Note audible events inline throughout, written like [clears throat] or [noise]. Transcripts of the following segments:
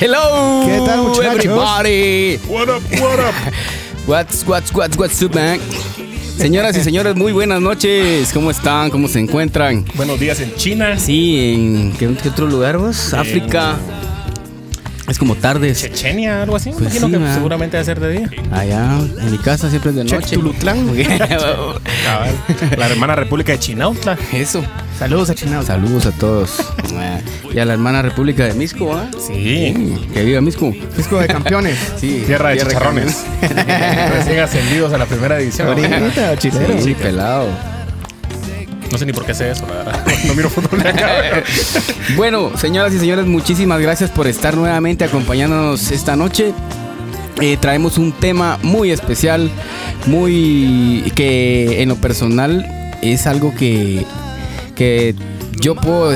Hello. ¿Qué tal, muchachos? Everybody. What up, what up? [laughs] What's, what's, what's, what's up, man? Señoras y señores, muy buenas noches. ¿Cómo están? ¿Cómo se encuentran? Buenos días en China. Sí, ¿en qué, qué otro lugar vos? África. Es como tardes. Chechenia, algo así. Me Pues imagino sí, que man. seguramente va a ser de día. Allá, en mi casa siempre es de noche. [laughs] Cabal. La hermana República de Chinautla. Eso. Saludos a Chinao. Saludos a todos. Y a la hermana República de Misco, ¿ah? Sí. Que viva Misco. Disco de campeones. [laughs] Sí. Tierra de Tierra chicharrones. [laughs] Recién ascendidos a la primera división. Ahorita, chilero. Sí, pelado. No sé ni por qué sé eso, la verdad. [laughs] No miro fútbol. [laughs] Bueno, señoras y señores, muchísimas gracias por estar nuevamente acompañándonos esta noche. Eh, traemos un tema muy especial, muy que en lo personal es algo que, que yo puedo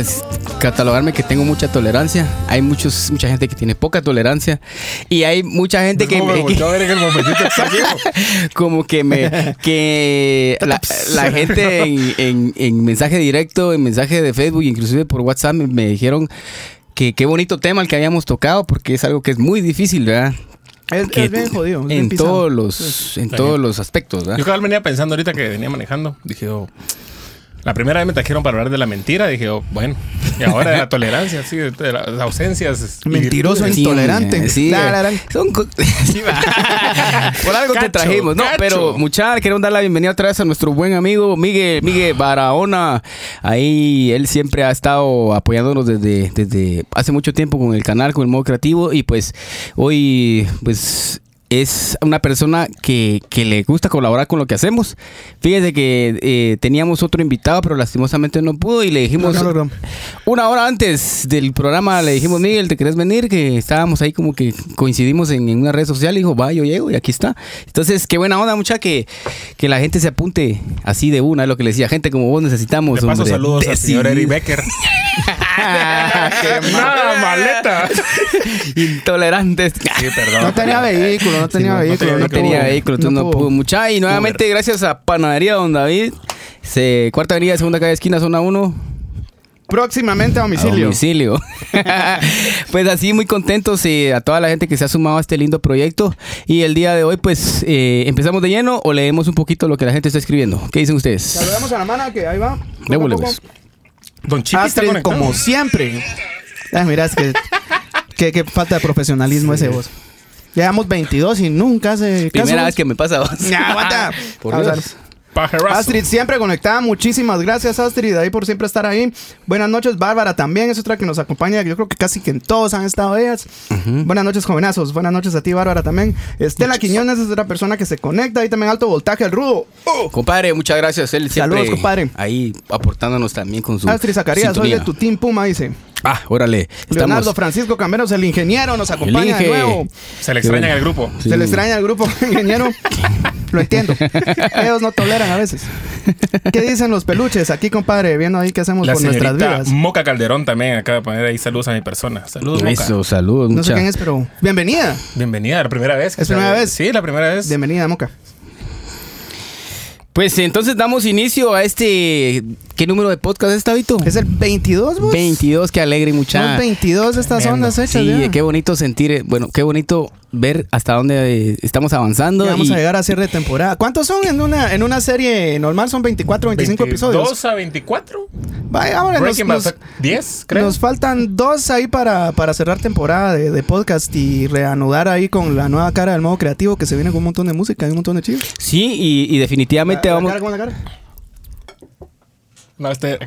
catalogarme que tengo mucha tolerancia. Hay muchos, mucha gente que tiene poca tolerancia y hay mucha gente que, ¿Cómo me en el [laughs] como que me que la, la gente en, en- en mensaje directo, en mensaje de Facebook, inclusive por WhatsApp me, me dijeron que qué bonito tema el que habíamos tocado porque es algo que es muy difícil, ¿verdad? Es, Que es bien jodido. es en todos los en todos los aspectos, ¿verdad? Yo cabal venía pensando ahorita que venía manejando. Dije, oh, la primera vez me trajeron para hablar de la mentira. Dije, oh, bueno. Y ahora de la [laughs] tolerancia, sí, de las ausencias. Mentiroso. Sí, intolerante. sí, La, la, la. son co- sí, va. [laughs] Por algo te trajimos, no, cacho. pero muchachos, queremos dar la bienvenida otra vez a nuestro buen amigo Miguel, Miguel Barahona. Ahí él siempre ha estado apoyándonos desde, desde hace mucho tiempo con el canal, con el modo creativo y pues hoy pues es una persona que, que le gusta colaborar con lo que hacemos. Fíjese que eh, teníamos otro invitado, pero lastimosamente no pudo y le dijimos No, no logró. una hora antes del programa le dijimos, Miguel, ¿te querés venir? Que estábamos ahí como que coincidimos en, en una red social y dijo, va, yo llego y aquí está. Entonces, qué buena onda, mucha, que, que la gente se apunte así de una, es lo que le decía, gente como vos necesitamos. De paso, hombre, saludos al [laughs] señor. Eric Becker. [laughs] [laughs] Qué ¡Nada, [laughs] maleta! Intolerantes. Sí, perdón. No tenía vehículo, no tenía no vehículo. No tenía pudo. vehículo, entonces no, pudo. Mucha, y nuevamente gracias a Panadería Don David, se, cuarta avenida, segunda calle esquina, zona 1. Próximamente a A domicilio. domicilio. [laughs] pues así muy contentos eh, a toda la gente que se ha sumado a este lindo proyecto. Y el día de hoy, pues, eh, empezamos de lleno o leemos un poquito lo que la gente está escribiendo. ¿Qué dicen ustedes? Saludamos a la mano que ahí va. A pues. Don Chipi está conectado. como siempre. Ah, mira, es que. qué, qué falta de profesionalismo ese vos. Llevamos 22 y nunca hace caso. Primera vez que me pasa. vos. Ya, aguanta. [laughs] Por. Dios. Pajerazo. Astrid siempre conectada, muchísimas gracias Astrid ahí por siempre estar ahí. Buenas noches Bárbara también es otra que nos acompaña, yo creo que casi que en todos han estado ellas. Buenas noches jovenazos, buenas noches a ti Bárbara también. Estela Quiñones es otra persona que se conecta, ahí también alto voltaje el rudo. Oh. Compadre, muchas gracias. Él siempre Saludos, compadre. Ahí aportándonos también con su. Astrid Zacarías, soy de tu team Puma, dice. Ah, órale. Leonardo Estamos. Francisco Camberos, el ingeniero, nos acompaña de nuevo. Se le extraña el grupo. Sí. Se le extraña al grupo [laughs] ingeniero. Lo entiendo. Ellos no toleran a veces. ¿Qué dicen los peluches? Aquí, compadre, viendo ahí qué hacemos La por nuestras vidas. Moca Calderón también acaba de poner ahí saludos a mi persona. Saludos, Moca. Eso, saludos. No sé quién es, pero bienvenida. Bienvenida, la primera vez. que ¿Es primera sale- vez? Sí, la primera vez. Bienvenida, Moca. Pues entonces damos inicio a este. ¿Qué número de podcast es, Tabito? ¿Es el 22, vos? 22, qué alegre, mucha. Son 22 de estas Tremendo. ondas hechas Sí, ya. qué bonito sentir, eh, bueno, qué bonito ver hasta dónde eh, estamos avanzando. Ya vamos y- a llegar a cierre de temporada. ¿Cuántos son en una, en una serie normal? Son 24, 25 episodios. 2 a 24. Vaya, ahora nos, nos- 10, creo. nos faltan dos ahí para, para cerrar temporada de, de podcast y reanudar ahí con la nueva cara del modo creativo que se viene con un montón de música y un montón de chivos. Sí, y, y definitivamente La- la vamos. cara, ¿cómo la cara? No, este.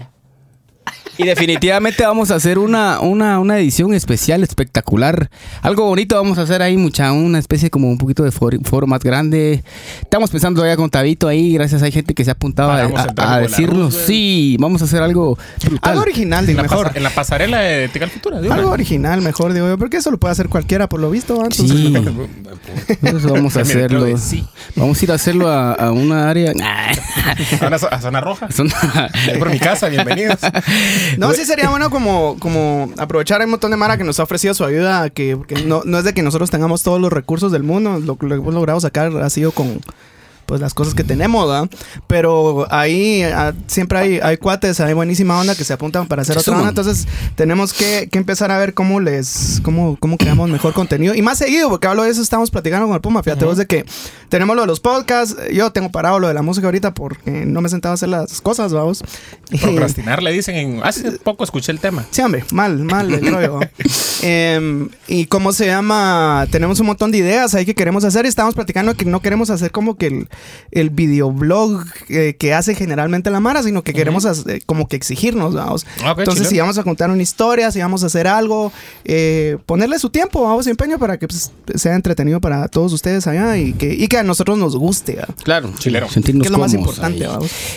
Y definitivamente vamos a hacer una, una, una edición especial, espectacular. Algo bonito vamos a hacer ahí, mucha, una especie como un poquito de foro, foro más grande. Estamos pensando ya con Tabito ahí, gracias hay gente que se ha apuntado a, Pagamos el a- tráfico a de la decirlo. luz, güey. Sí, vamos a hacer algo brutal. Algo original, En digo, la, mejor. en la pasarela de Tical Futura. una. Algo original, mejor, digo yo. Porque eso lo puede hacer cualquiera, por lo visto. ¿va? [laughs] Entonces, Sí. Eso vamos a hacerlo. Vamos a ir a hacerlo a, a una área. A una zo- a zona roja. Ahí por mi casa, bienvenidos. [laughs] No, sí sería bueno como, como aprovechar un montón de Mara que nos ha ofrecido su ayuda, que, que no, no es de que nosotros tengamos todos los recursos del mundo, lo que hemos logrado sacar ha sido con, pues las cosas que tenemos, ¿verdad? Pero ahí ah, siempre hay, hay cuates, hay buenísima onda que se apuntan para hacer otra onda. Entonces tenemos que, que empezar a ver cómo les, cómo, cómo creamos mejor contenido. Y más seguido, porque hablo de eso, estamos platicando con el Puma. Fíjate vos de que tenemos lo de los podcasts. Yo tengo parado lo de la música ahorita porque no me he sentado a hacer las cosas, vamos. [laughs] Procrastinar, le dicen. En, hace poco escuché el tema. Sí, hombre, mal, mal el [laughs] rollo. Em, y cómo se llama, tenemos un montón de ideas ahí que queremos hacer y estamos platicando que no queremos hacer como que el, el videoblog eh, que hace generalmente la Mara, sino que queremos hacer- como que exigirnos, vamos. Ah, Entonces, si vamos a contar una historia, si vamos a hacer algo, eh, ponerle su tiempo, vamos, y empeño para que pues, sea entretenido para todos ustedes allá y que, y que a nosotros nos guste, ¿verdad? Claro, Chilero. sentirnos que es lo más cómodos importante.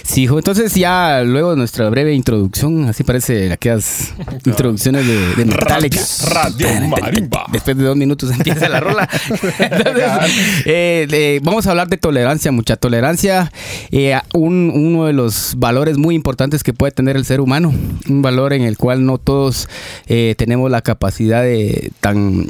Sí, hijo, entonces ya luego de nuestra breve introducción, así parece aquellas [laughs] introducciones de, de Metallica. Radio Marimba. Después de dos minutos [laughs] empieza la rola. [laughs] Entonces, eh, eh, vamos a hablar de tolerancia, mucha tolerancia. eh, un- uno de los valores muy importantes que puede tener el ser humano. Un valor en el cual no todos eh, tenemos la capacidad de tan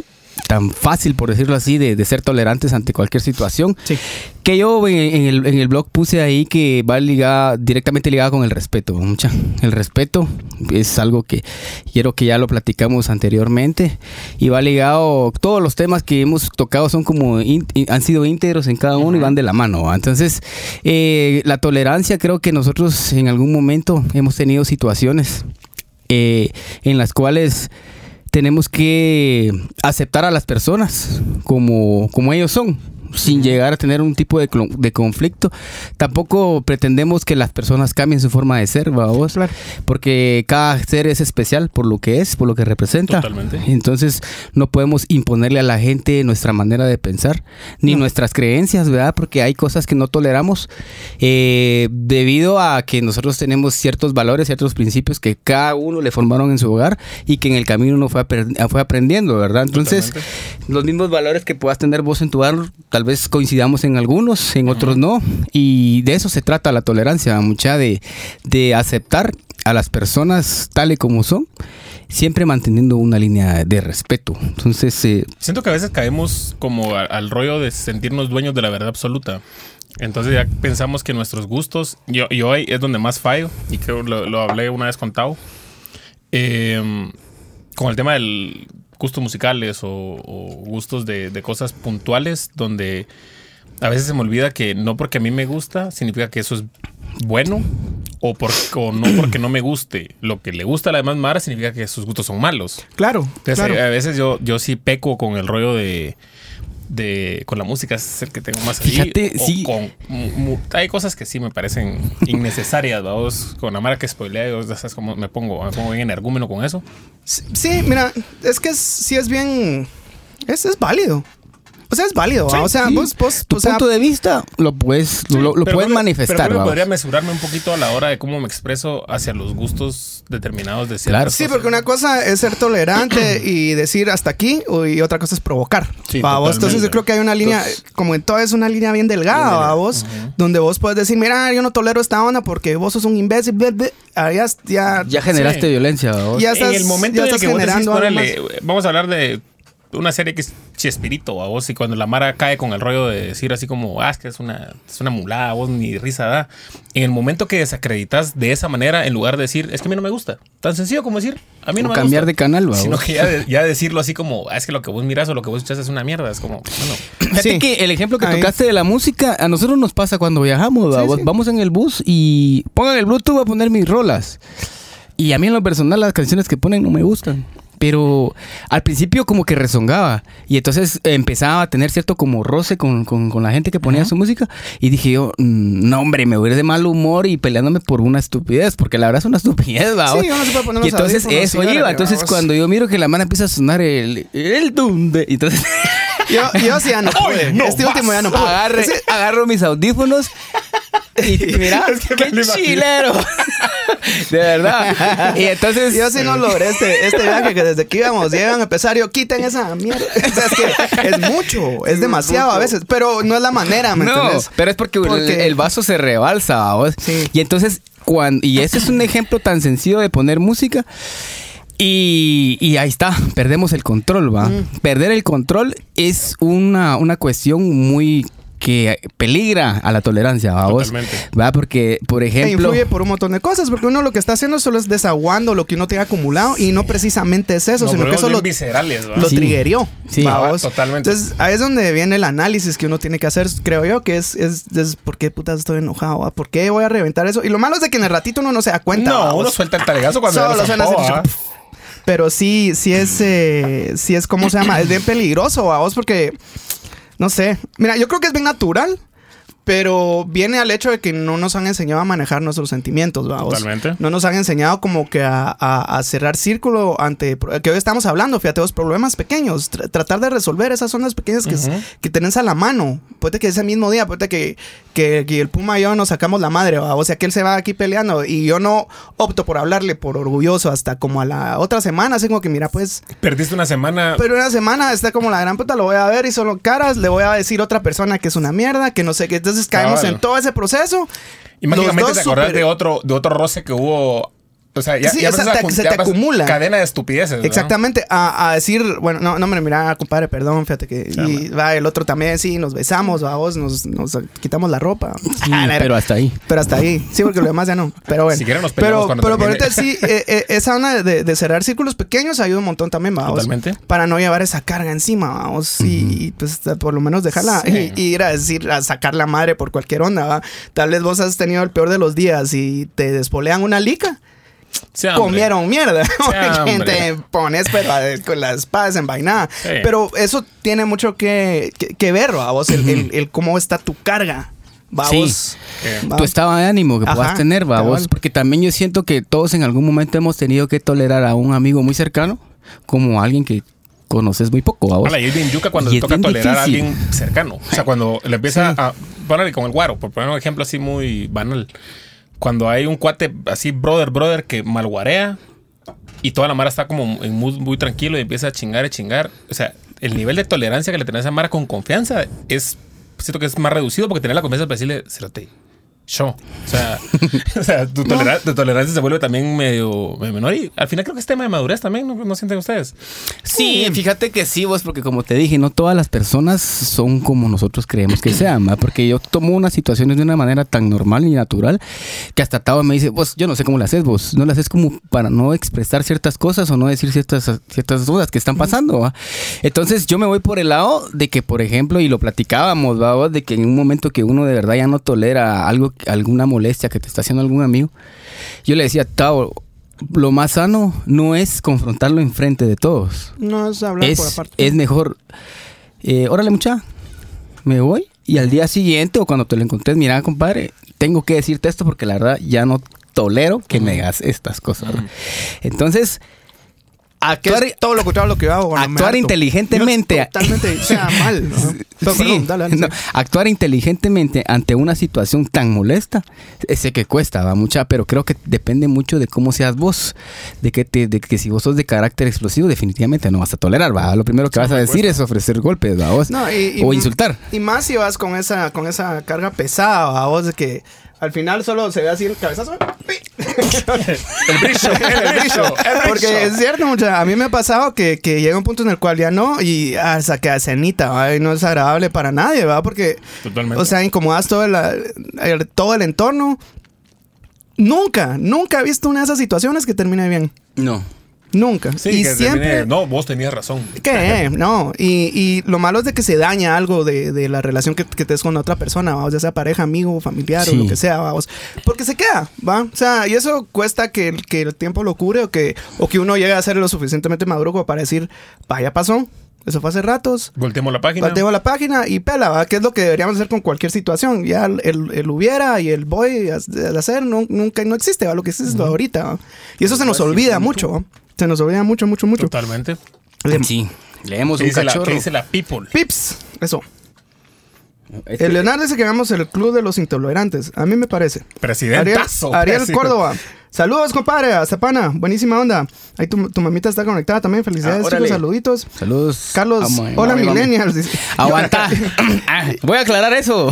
tan fácil, por decirlo así, de, de ser tolerantes ante cualquier situación. Sí. Que yo en, en el, en el blog puse ahí que va ligada, directamente ligada con el respeto. Mucha. El respeto es algo que quiero que ya lo platicamos anteriormente. Y va ligado, todos los temas que hemos tocado son como, in- han sido íntegros en cada uno y van de la mano. ¿va? Entonces, eh, la tolerancia creo que nosotros en algún momento hemos tenido situaciones eh, en las cuales tenemos que aceptar a las personas como, como ellos son, sin llegar a tener un tipo de, de conflicto. Tampoco pretendemos que las personas cambien su forma de ser, ¿va vos? Claro. Porque cada ser es especial por lo que es, por lo que representa. Totalmente. Entonces no podemos imponerle a la gente nuestra manera de pensar, ni nuestras creencias, ¿verdad? Porque hay cosas que no toleramos eh, debido a que nosotros tenemos ciertos valores, ciertos principios que cada uno le formaron en su hogar y que en el camino uno fue, fue aprendiendo, ¿verdad? Entonces, los mismos valores que puedas tener vos en tu hogar, tal vez coincidamos en algunos, en otros no. Y de eso se trata la tolerancia, mucha de, de aceptar a las personas tal y como son, siempre manteniendo una línea de respeto. Entonces, eh, Siento que a veces caemos como a- al rollo de sentirnos dueños de la verdad absoluta. Entonces ya pensamos que nuestros gustos, yo, yo ahí es donde más fallo, y creo lo, lo hablé una vez con Tao, eh, con el tema del gustos musicales o, o gustos de, de cosas puntuales, donde a veces se me olvida que no porque a mí me gusta significa que eso es bueno, o, por, o no [clears throat] porque no me guste. Lo que le gusta a la demás Mara significa que sus gustos son malos. Claro, Entonces, claro. a veces yo, yo sí peco con el rollo de, de. con la música, es el que tengo más ahí. Fíjate, O sí. con hay cosas que sí me parecen innecesarias, vamos. Con la mara que spoilea, yo, sabes cómo me pongo, me pongo bien energúmeno con eso. Sí, sí, mira, es que es- sí es bien. Es, es válido. O sea, es válido. o sea, sí. vos, vos, tu o sea, punto de vista lo puedes, lo, lo Pero puedes creo manifestar. Pero creo que vamos. podría mesurarme un poquito a la hora de cómo me expreso hacia los gustos determinados de ciertas Claro. Sí, cosas. porque una cosa es ser tolerante [clears throat] y decir hasta aquí, y otra cosa es provocar. Sí, ¿va? Vos, Entonces yo creo que hay una línea, como en todo es una línea bien delgada, ¿va? vos, donde vos puedes decir, mira, yo no tolero esta onda porque vos sos un imbécil, ble, ble". Ah, ya, ya, Ya generaste Sí. violencia. vos. Ya en el momento ya en el estás que vos decís, generando algo "Órale, vamos a hablar de una serie que es Chespirito a vos y cuando la Mara cae con el rollo de decir así como, ah, es que es una, es una mulada, vos ni risa da. En el momento que desacreditas de esa manera, en lugar de decir, es que a mí no me gusta. Tan sencillo como decir, a mí no O me cambiar gusta. de canal, va, Sino vos. que ya, de- ya decirlo así como, ah, es que lo que vos miras o lo que vos escuchas es una mierda. Es como, bueno, Fíjate Sí. que el ejemplo que Ahí. tocaste de la música, a nosotros nos pasa cuando viajamos. ¿va? Sí, Vos- sí. Vamos en el bus y pongan el Bluetooth, voy a poner mis rolas. Y a mí en lo personal las canciones que ponen no me gustan. Pero al principio como que rezongaba. Y entonces empezaba a tener cierto como roce con, con- con la gente que ponía su música. Y dije yo, "Mm, no hombre, me voy a ir de mal humor y peleándome por una estupidez. Porque la verdad es una estupidez, ¿va? Sí, uno se puede poner y entonces eso iba. Entonces cuando yo miro que la mano empieza a sonar el... El dunde. y Entonces... Yo, yo sí ya no pude. no este último ya no pude. Agarre- Ese- agarro mis audífonos y [laughs] mira, Es que me qué chilero. [laughs] De verdad. Y entonces Yo sí no logré este, este viaje que desde que íbamos, ya iban a empezar, yo quiten esa mierda. [laughs] O sea, es que es mucho, es demasiado a veces, pero no es la manera, ¿me no, entiendes? pero es porque, el- Porque- El, vaso se rebalsa, ¿vos? Sí. Y entonces cuando y ese es un ejemplo tan sencillo de poner música. Y, y ahí está, perdemos el control, ¿va? Perder el control es una, una cuestión muy que peligra a la tolerancia, vamos. Totalmente. Va, porque, por E ejemplo. influye por un montón de cosas, porque uno lo que está haciendo solo es desaguando lo que uno tiene acumulado y no precisamente es eso, sino que eso lo, viscerales, ¿va? lo Sí. triggerió. Sí. ¿vaos? Ah, totalmente. Entonces, ahí es donde viene el análisis que uno tiene que hacer, creo yo, que es, es, es ¿por qué putas estoy enojado? va? ¿Por qué voy a reventar eso? Y lo malo es de que en el ratito uno no se da cuenta. No, uno suelta el talegazo cuando ya Solo lo suena ¿va? Pero sí, sí es, eh, sí es, ¿cómo se llama? Es bien peligroso, a vos, porque, no sé. Mira, yo creo que es bien natural, pero viene al hecho de que no nos han enseñado a manejar nuestros sentimientos, vamos. Totalmente. No nos han enseñado como que a, a- a cerrar círculo ante, que hoy estamos hablando, fíjate, los problemas pequeños, tr- tratar de resolver esas zonas pequeñas que, que tenés a la mano. Puede que ese mismo día, puede que, que, que el Puma y yo nos sacamos la madre, ¿va? o sea que él se va aquí peleando y yo no opto por hablarle por orgulloso hasta como a la otra semana, así como que mira, pues, Perdiste una semana. pero una semana está como la gran puta, lo voy a ver y solo caras, le voy a decir a otra persona que es una mierda, que no sé qué, entonces caemos Cabal. en todo ese proceso. y mágicamente te acordás súper- de otro, de otro roce que hubo. O sea, ya, Sí, ya o sea, empiezas a te- se te acumula. Cadena de estupideces. ¿no? Exactamente, a, a decir, bueno, no, no, hombre, mira, compadre, perdón, fíjate que. Sí, y va el otro también, sí, nos besamos, vamos, nos, nos quitamos la ropa. Sí, Ah, pero hasta ahí. Pero hasta ahí, sí, porque lo demás ya no. Pero bueno. Si quieren nos pero, cuando pero por ahorita sí, [laughs] eh, eh, esa onda de, de cerrar círculos pequeños ayuda un montón también, vamos. Totalmente. Para no llevar esa carga encima, vamos. y, y, pues por lo menos dejarla Sí. y, y ir a decir, a sacar la madre por cualquier onda, ¿va? Tal vez vos has tenido el peor de los días y te despolean una lica. Sí. Comieron mierda. [laughs] Gente, pones pero a- con la espada desenvainada. Sí. Pero eso tiene mucho que, que, que ver, vamos, el, el- el cómo está tu carga. Vamos. Eh, tu estado de ánimo que Ajá, puedas tener, va cabal. vos. Porque también yo siento que todos en algún momento hemos tenido que tolerar a un amigo muy cercano como alguien que conoces muy poco, va vos. Hola, y es bien yuca cuando es toca tolerar a alguien cercano. O sea, cuando le empieza a. Ponerle con el guaro, por poner un ejemplo así muy banal. Cuando hay un cuate así, brother, brother, que malguarea y toda la mara está como en mood muy tranquilo y empieza a chingar y chingar. O sea, el nivel de tolerancia que le tenés a Mara con confianza es. Siento que es más reducido porque tener la confianza para decirle, cerote, yo. O sea, [laughs] o sea tu, tolera- tu tolerancia se vuelve también medio, medio menor y al final creo que es tema de madurez también, ¿no, ¿No sienten ustedes? Sí, fíjate que sí, vos, porque como te dije, no todas las personas son como nosotros creemos que sean, ¿va? porque yo tomo unas situaciones de una manera tan normal y natural que hasta Tao me dice, vos, yo no sé cómo lo haces vos, no lo haces como para no expresar ciertas cosas o no decir ciertas, ciertas dudas que están pasando, ¿va? Entonces yo me voy por el lado de que, por ejemplo, y lo platicábamos, ¿va? de que en un momento que uno de verdad ya no tolera algo, alguna molestia que te está haciendo algún amigo, yo le decía, Tao, lo más sano no es confrontarlo enfrente de todos No es hablar por aparte. es mejor. Eh, órale, mucha. Me voy. Y al día siguiente o cuando te lo encontres, mira, compadre, tengo que decirte esto porque la verdad ya no tolero que me hagas estas cosas. Entonces, actuar, es todo lo contrario lo que yo hago. actuar inteligentemente. Totalmente, [laughs] sea, mal. ¿no? Pero, Sí, perdón, dale, dale, no, sí. actuar inteligentemente ante una situación tan molesta, sé que cuesta, va mucha, pero creo que depende mucho de cómo seas vos, de que te, de que si vos sos de carácter explosivo, definitivamente no vas a tolerar, va. Lo primero que vas a decir es ofrecer golpes, va vos, No, y- y- o insultar. Y más si vas con esa, con esa carga pesada, a vos de que al final solo se ve así el cabezazo. El [laughs] brillo, el brillo, Porque es cierto, mucha, a mí me ha pasado que, que llega un punto en el cual ya no, y hasta que cenita, ¿va? y no es agradable para nadie, ¿va? Porque, Totalmente. o sea, incomodas todo el, el- todo el entorno. Nunca, nunca he visto una de esas situaciones que termine bien. No. Nunca. Sí, y que siempre. termine, no, vos tenías razón. ¿Qué? [laughs] No. Y, y lo malo es de que se daña algo de, de la relación que, que tenés con otra persona, vamos, ya sea pareja, amigo, familiar Sí. o lo que sea, vamos. Porque se queda, ¿va? O sea, y eso cuesta que, el- que el tiempo lo cure o que, o que uno llegue a ser lo suficientemente maduro como para decir, vaya, pasó. Eso fue hace ratos. Volteemos la página. Volteo la página y pela, ¿va? Que es lo que deberíamos hacer con cualquier situación. Ya el, el- el hubiera y el voy a hacer no- nunca no existe, ¿va? Lo que existe de ahorita, ¿va? Y eso se nos olvida mucho, ¿va? Se nos olvida mucho, mucho, mucho. Totalmente. Sí. Leemos ¿Qué un dice, la, qué dice la people? Pips, eso. Este- El Leonardo dice que hagamos el club de los intolerantes. A mí me parece. Presidentazo. Ariel Presidente. Córdoba. Saludos, compadre. A Zapana. Buenísima onda. Ahí tu, tu mamita está conectada también. Felicidades, Ah, chicos. Saluditos. Saludos. Carlos. Hola, mami, millennials. Aguanta. [laughs] Ah, Voy a aclarar eso.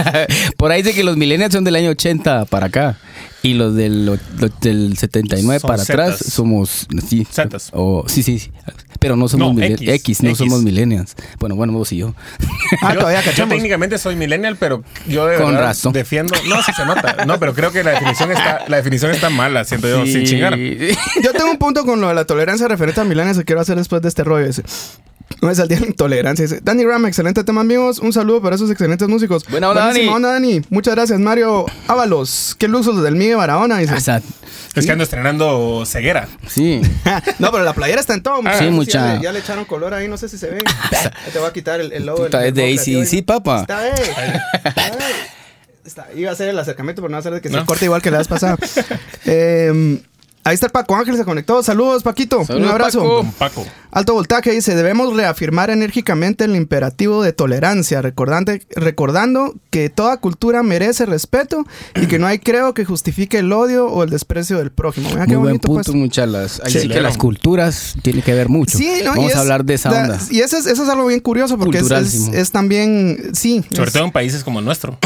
[laughs] Por ahí dice que los millennials son del año 80 para acá. Y los del, los del 79 Son para atrás somos. Sí, Zetas. o, sí, sí, sí. Pero no somos No, X, X, no X. somos millennials. Bueno, bueno, vos y yo. Ah, yo, todavía yo cachamos. técnicamente soy millennial, pero yo de Con verdad razón. defiendo. No, sí se nota. No, pero creo que la definición está, la definición está mala, siento yo, sin chingar. Yo tengo un punto con lo de la tolerancia referente a milenios que quiero hacer después de este rollo. Dice. No es el día de la intolerancia. Dice, Dani Ram, excelente tema, amigos. Un saludo para esos excelentes músicos. Buena onda, Buenísima Dani. onda, Dani. Muchas gracias, Mario Ábalos. Qué lujo del Miguel Barahona. Dice. Es que ando estrenando ceguera. sí. [laughs] no, pero la playera está en todo. muchachos. Sí, Ya mucha. le- Ya, le echaron color ahí, no sé si se ve. [laughs] Ahí te voy a quitar el, el logo. Puta, del- es de del AC/DC, creativo. papá. Está bien. Está bien. Está- Iba a hacer el acercamiento, pero no va a hacer de que se corte igual que la vez pasada. [laughs] Eh, ahí está el Paco Ángel, se conectó. Saludos, Paquito. Saludos, Un abrazo. Paco. Paco. Alto voltaje dice, debemos reafirmar enérgicamente el imperativo de tolerancia, recordante- recordando que toda cultura merece respeto y que no hay creo que justifique el odio o el desprecio del prójimo. Mira qué Muy buen bonito, punto, pues. muchas las. Ahí Sí. sí que las culturas tiene que ver mucho. Sí, ¿no? Y Vamos es- a hablar de esa da- onda. Y eso es, eso es algo bien curioso porque es, Cultural, es- también, sí. Sobre es- todo en países como el nuestro.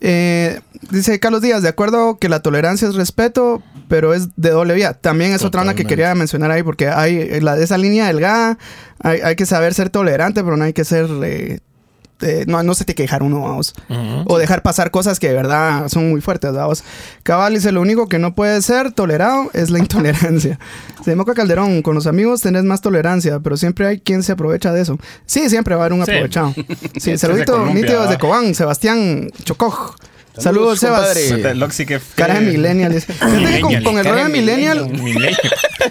Eh, dice Carlos Díaz, de acuerdo que la tolerancia es respeto, pero es de doble vía. También es otra onda que quería mencionar ahí porque hay eh, la, esa línea delgada, hay, hay que saber ser tolerante, pero no hay que ser... eh, eh, no, no se te quejar uno, vamos. O dejar pasar cosas que de verdad son muy fuertes, vamos. Cabal dice, lo único que no puede ser tolerado es la intolerancia. [laughs] Se Moca Calderón, con los amigos tenés más tolerancia, pero siempre hay quien se aprovecha de eso. Sí, siempre va a haber un Sí. aprovechado. [laughs] Sí, Este saludito nítido desde. Cobán, Sebastián Chocoj. Saludos, Sebas. que Cara de millennial. dice. [laughs] Fíjate que con, con el rollo de millennial, Millennial.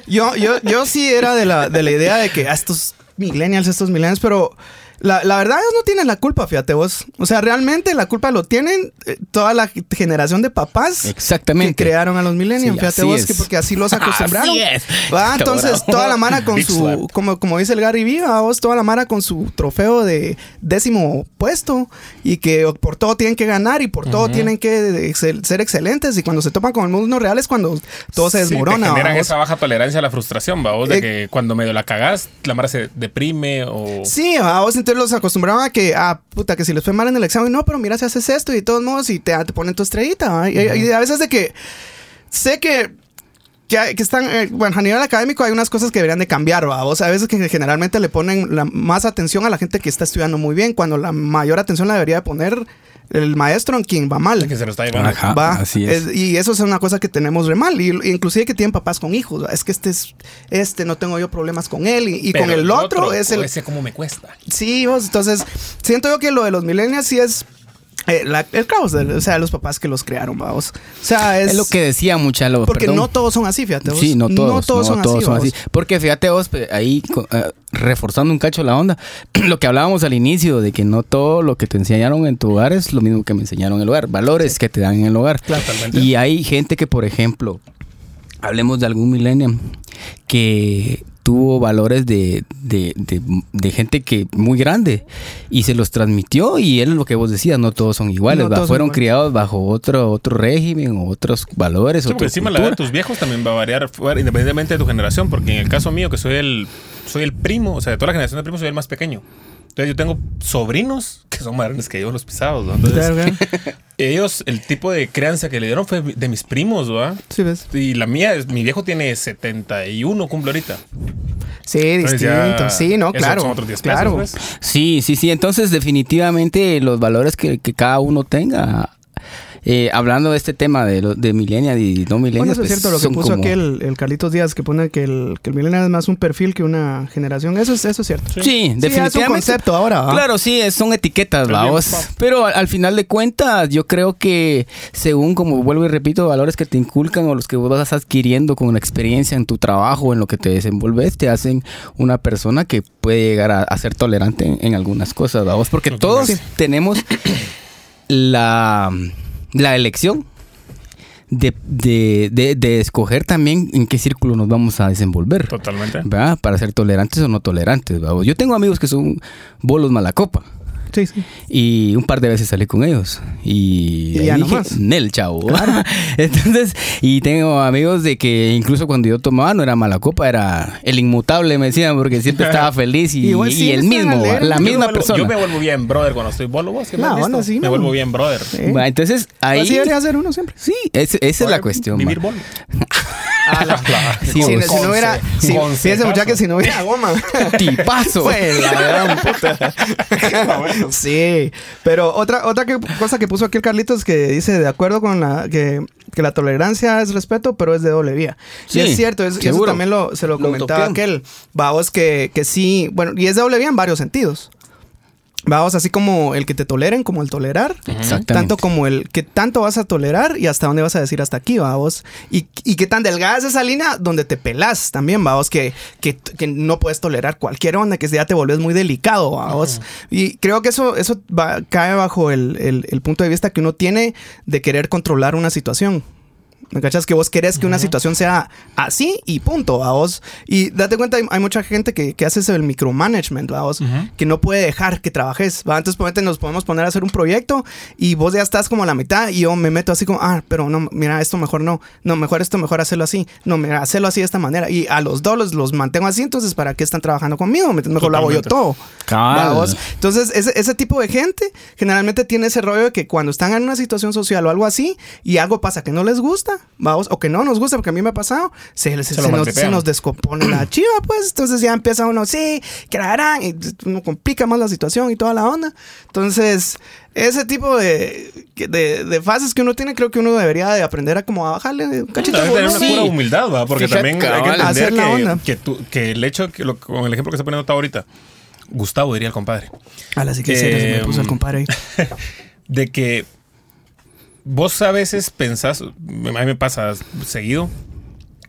yo, yo, yo sí era de la, de la idea de que ah, estos millennials, estos millennials, pero la, la verdad ellos no tienen la culpa, fíjate vos. O sea, realmente la culpa lo tienen eh, toda la generación de papás Exactamente. que crearon a los millennials. Sí, fíjate vos, es. que porque así los [laughs] acostumbraron. Así es. Va, entonces toda la mara con Big su, slap. como, como dice el Gary Vee, va, vos, toda la mara con su trofeo de décimo puesto y que por todo tienen que ganar y por todo tienen que excel- ser excelentes y cuando se topan con el mundo real es cuando todo se Sí, te desmorona. generan va, esa baja tolerancia a la frustración, va vos, de Eh, que cuando medio la cagás, la mara se deprime o... Sí, a vos entonces los acostumbraban a que, ah, puta, que si les fue mal en el examen, no, pero mira si haces esto y de todos modos y te, te ponen tu estrellita. Y, y a veces de que sé que, que, hay- que están, eh, bueno, a nivel académico hay unas cosas que deberían de cambiar, ¿va? O sea, a veces que generalmente le ponen la, más atención a la gente que está estudiando muy bien, cuando la mayor atención la debería de poner el maestro en quien va mal. que se lo está llevando. Ajá. Va, así es. es- y eso es una cosa que tenemos re mal. Y, y inclusive que tienen papás con hijos. Es que este es, este no tengo yo problemas con él. Y, con el otro, es el. Ese como me cuesta. Sí, vos, entonces siento yo que lo de los millennials sí es eh, la- el caos, o sea, los papás que los crearon, vamos. O sea, es, Es lo que decía mucha lo porque perdón. no todos son así, fíjate. vos. Sí, no todos, no son, todos así, son vamos. así. Porque fíjate vos, ahí eh, reforzando un cacho la onda, [clears throat] lo que hablábamos al inicio, de que no todo lo que te enseñaron en tu hogar es lo mismo que me enseñaron en el hogar, valores que te dan en el hogar. Y hay gente que, por ejemplo, hablemos de algún millennium que tuvo valores de, de, de- de gente que muy grande y se los transmitió y él es lo que vos decías, no todos son iguales, fueron iguales. criados bajo otro, otro régimen o otros valores. Sí, porque encima la edad de tus viejos también va a variar independientemente de tu generación, porque en el caso mío, que soy el, soy el primo, o sea, de toda la generación de primos, soy el más pequeño. Entonces yo tengo sobrinos que son más grandes que yo, los pisados, ¿no? Entonces, ellos, el tipo de crianza que le dieron fue de mis primos, ¿va? Sí, ves. Y la mía, es- mi viejo tiene 71, cumple ahorita. Sí, Entonces distinto. Sí, no, claro. son otros 10 claro. pesos, pues. Sí, sí, sí. Entonces, definitivamente los valores que, que cada uno tenga. Eh, hablando de este tema de, lo- de millennial y no Bueno, millennial, eso es pues, cierto, lo que puso como- aquí el, el Carlitos Díaz, que pone que el, que el millennial es más un perfil que una generación. Eso es, eso es cierto. Sí, Sí, definitivamente. es un concepto ahora. ¿va? Claro, sí, son etiquetas, vamos. pa. Pero al, al final de cuentas, yo creo que según, como vuelvo y repito, valores que te inculcan o los que vos vas adquiriendo con la experiencia en tu trabajo, en lo que te desenvolves, te hacen una persona que puede llegar a, a ser tolerante en, en algunas cosas, vamos. Porque todos tenemos la, la elección. De, de, de, de escoger también en qué círculo nos vamos a desenvolver. Totalmente. ¿verdad? Para ser tolerantes o no tolerantes. ¿verdad? Yo tengo amigos que son bolos malacopa. Sí, sí. Y un par de veces salí con ellos. Y, Y ahí ya dije, nomás. Nel, chavo. [laughs] Entonces, y tengo amigos de que incluso cuando yo tomaba no era mala copa, era el inmutable, me decían, porque siempre [laughs] estaba feliz y, Igual y sí, el están mismo, la Yo me misma vuelvo- persona. Yo me vuelvo bien brother cuando estoy bolo. ¿Vos me La onda, sí, Me ¿no? vuelvo bien brother. Sí. Va, Entonces, ahí. Así debería ser uno siempre. Sí, ese- esa es la cuestión. Vivir va. [laughs] bolo. Sí, si, si no hubiera. Si, fíjense, muchachos, que si no hubiera goma. [laughs] Tipazo. Pues, la gran [laughs] puta. sí, pero otra, otra que- cosa que puso aquí el Carlitos que dice, de acuerdo con la que, que la tolerancia es respeto, pero es de doble vía. Sí, y es cierto, es- y eso también lo, se lo Lo comentaba toqué. aquel. Vamos, que, que sí, bueno, y es de doble vía en varios sentidos. Vamos, así como el que te toleren, como el tolerar. Exactamente. Tanto como el que tanto vas a tolerar y hasta dónde vas a decir hasta aquí, vamos. Y, y qué tan delgada es esa línea donde te pelas también, vamos, que, que, que no puedes tolerar cualquier onda, que ya te volvés muy delicado, vamos. Y creo que eso, eso va- cae bajo el, el- el punto de vista que uno tiene de querer controlar una situación. ¿Me cachas? Que vos querés que una situación sea así y punto, a vos. Y date cuenta, hay, hay mucha gente que, que hace del micromanagement, a vos, que no puede dejar que trabajes, ¿va? Entonces, ponete, nos podemos poner a hacer un proyecto y vos ya estás como a la mitad y yo me meto así como, ah, pero no, mira, esto mejor no, no, mejor esto, mejor hacerlo así, no, mira, hacerlo así de esta manera. Y a los dos los, los mantengo así, entonces, ¿para qué están trabajando conmigo? Mejor lo hago yo Totalmente. todo. ¿va vos? Entonces, ese, ese tipo de gente generalmente tiene ese rollo de que cuando están en una situación social o algo así y algo pasa que no les gusta, vamos, o que no nos gusta, porque a mí me ha pasado, se, se, Se lo se nos, nos descompone la [clears throat] chiva, pues. Entonces ya empieza uno, sí, que la harán, y uno complica más la situación y toda la onda. Entonces, ese tipo de, de, de fases que uno tiene, creo que uno debería de aprender a como a bajarle un cachito de También tener una pura humildad, ¿va? Porque Fíjate, también hay que entender que, que, tú- que el hecho, que lo- con el ejemplo que está poniendo ahorita, Gustavo diría el compadre, A la sí que serio, se me Eh, puso el compadre ahí. [laughs] de que vos a veces pensás, a mí me pasa seguido,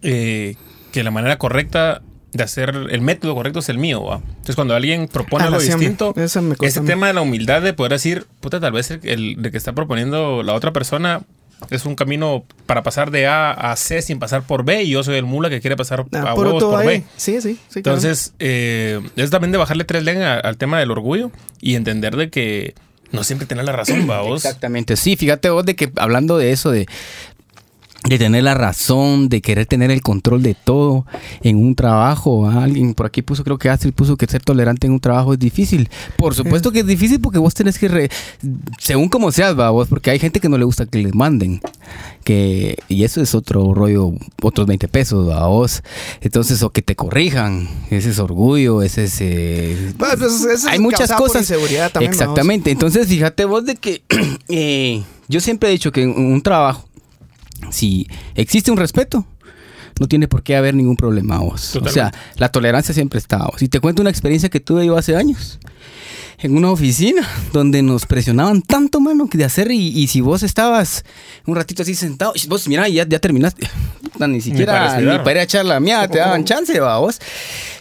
eh, que la manera correcta de hacer el método correcto es el mío. ¿va? Entonces, cuando alguien propone Ah, algo sí, distinto, ese tema de la humildad de poder decir, puta, tal vez el, el que está proponiendo la otra persona es un camino para pasar de A a C sin pasar por B y yo soy el mula que quiere pasar Ah, a huevos por ahí. B. Sí, sí, sí. claro. Entonces, eh, es también de bajarle tres leñas al tema del orgullo y entender de que no siempre tenés la razón, va vos. Exactamente, sí, fíjate vos de que hablando de eso, de, de tener la razón, de querer tener el control de todo en un trabajo, ¿ah? alguien por aquí puso, creo que Astrid puso que ser tolerante en un trabajo es difícil. Por supuesto que es difícil porque vos tenés que, re- según como seas, va vos, porque hay gente que no le gusta que les manden, que, y eso es otro rollo, otros 20 pesos, va vos. Entonces, o que te corrijan, ese es orgullo, ese es... eh, Pues, pues, eso es hay muchas cosas. vamos. Exactamente. Entonces, fíjate vos de que [clears throat] eh, yo siempre he dicho que en un trabajo, si existe un respeto, no tiene por qué haber ningún problema vos. O sea, la tolerancia siempre está vos. Y te cuento una experiencia que tuve yo hace años. En una oficina [laughs] donde nos presionaban tanto, mano, que de hacer. Y, y si vos estabas un ratito así sentado, y vos, mira, ya, ya terminaste. [laughs] Puta, Ni siquiera ni para, ir a echar la mía, te daban chance, va vos.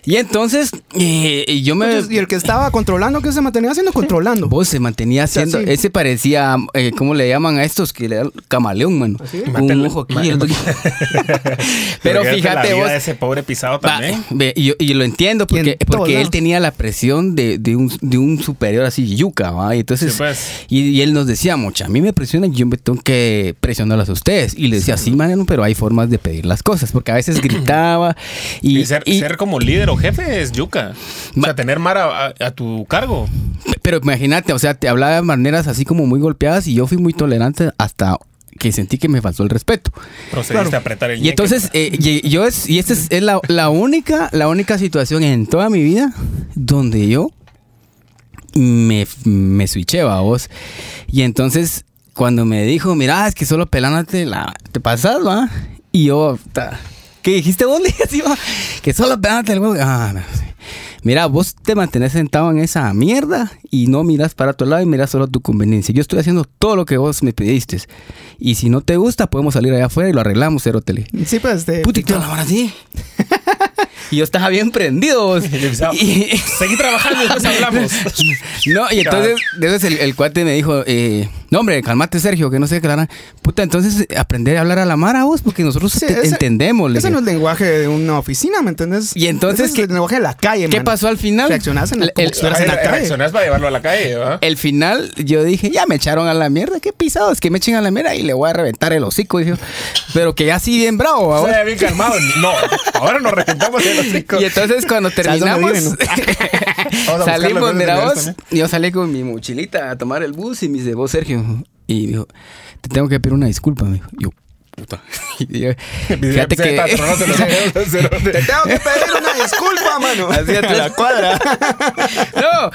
Y entonces, eh, y yo me. Entonces, y el que estaba controlando, ¿qué se mantenía haciendo? Controlando. Vos se mantenía sea, haciendo. sí. Ese parecía. eh, ¿Cómo le llaman a estos? Que le dan camaleón, mano. ¿Así? Un Mátelo. ojo aquí. otro. [laughs] Pero que fíjate la vida vos. de ese pobre pisado va, también. ve, y, yo, y lo entiendo porque, porque él tenía la presión de, de un, de un superior así, yuca, ¿va? Y entonces. Sí, pues. y, y él nos decía, mucha, a mí me presionan y yo me tengo que presionarlas a ustedes. Y le decía, sí, mano, pero hay formas de pedir las cosas. Porque a veces [clears throat] gritaba y. Y, ser, y- ser como líder o jefe es yuca. O sea, tener Mara a, a tu cargo. Pero imagínate, o sea, te hablaba de maneras así como muy golpeadas y yo fui muy tolerante hasta que sentí que me faltó el respeto. Procediste Claro. a apretar el Y entonces, eh, y, yo es, y esta es, es la, la única, la única situación en toda mi vida donde yo me, me switché, va vos. Y entonces, cuando me dijo, mira, es que solo pelándote la, te pasas, va. Y yo, ta, ¿qué dijiste vos? [laughs] Que solo pelándote el huevo. Ah, no. Mira, vos te mantenés sentado en esa mierda y no miras para otro lado y miras solo tu conveniencia. Yo estoy haciendo todo lo que vos me pediste. Y si no te gusta, podemos salir allá afuera y lo arreglamos, cero tele. Sí, pues, este. Puta, y toda la así. [laughs] y yo estaba bien prendido. vos. [laughs] Y- Seguí trabajando y después hablamos. [laughs] no, y entonces, entonces el, el cuate me dijo, eh, No, hombre, calmate, Sergio, que no sé qué la Puta, entonces aprender a hablar a la Mara vos, porque nosotros Sí, te- ese- entendemos. Ese no es lenguaje de una oficina, ¿me entiendes? Y entonces, Ese es ¿qué- el lenguaje de la calle, ¿Qué man. pasó al final? Reaccionás en la- El- el- en la calle. Reaccionás para llevarlo a la calle, ¿va? El final, yo dije, ya me echaron a la mierda, qué pisados, que me echen a la mierda y le voy a reventar el hocico, dije. Pero que ya así bien bravo, O ahora. sea, bien calmado. No, ahora nos reventamos el hocico. Y entonces cuando ¿Sabes dónde terminamos, [laughs] salimos, de vos, también. yo salí con mi mochilita a tomar el bus y me dice, vos Sergio, y dijo, te tengo que pedir una disculpa, me dijo. Yo, puta. [laughs] [laughs] Fíjate que... [laughs] Te tengo que pedir una disculpa, mano. Así a atrás. la cuadra. No,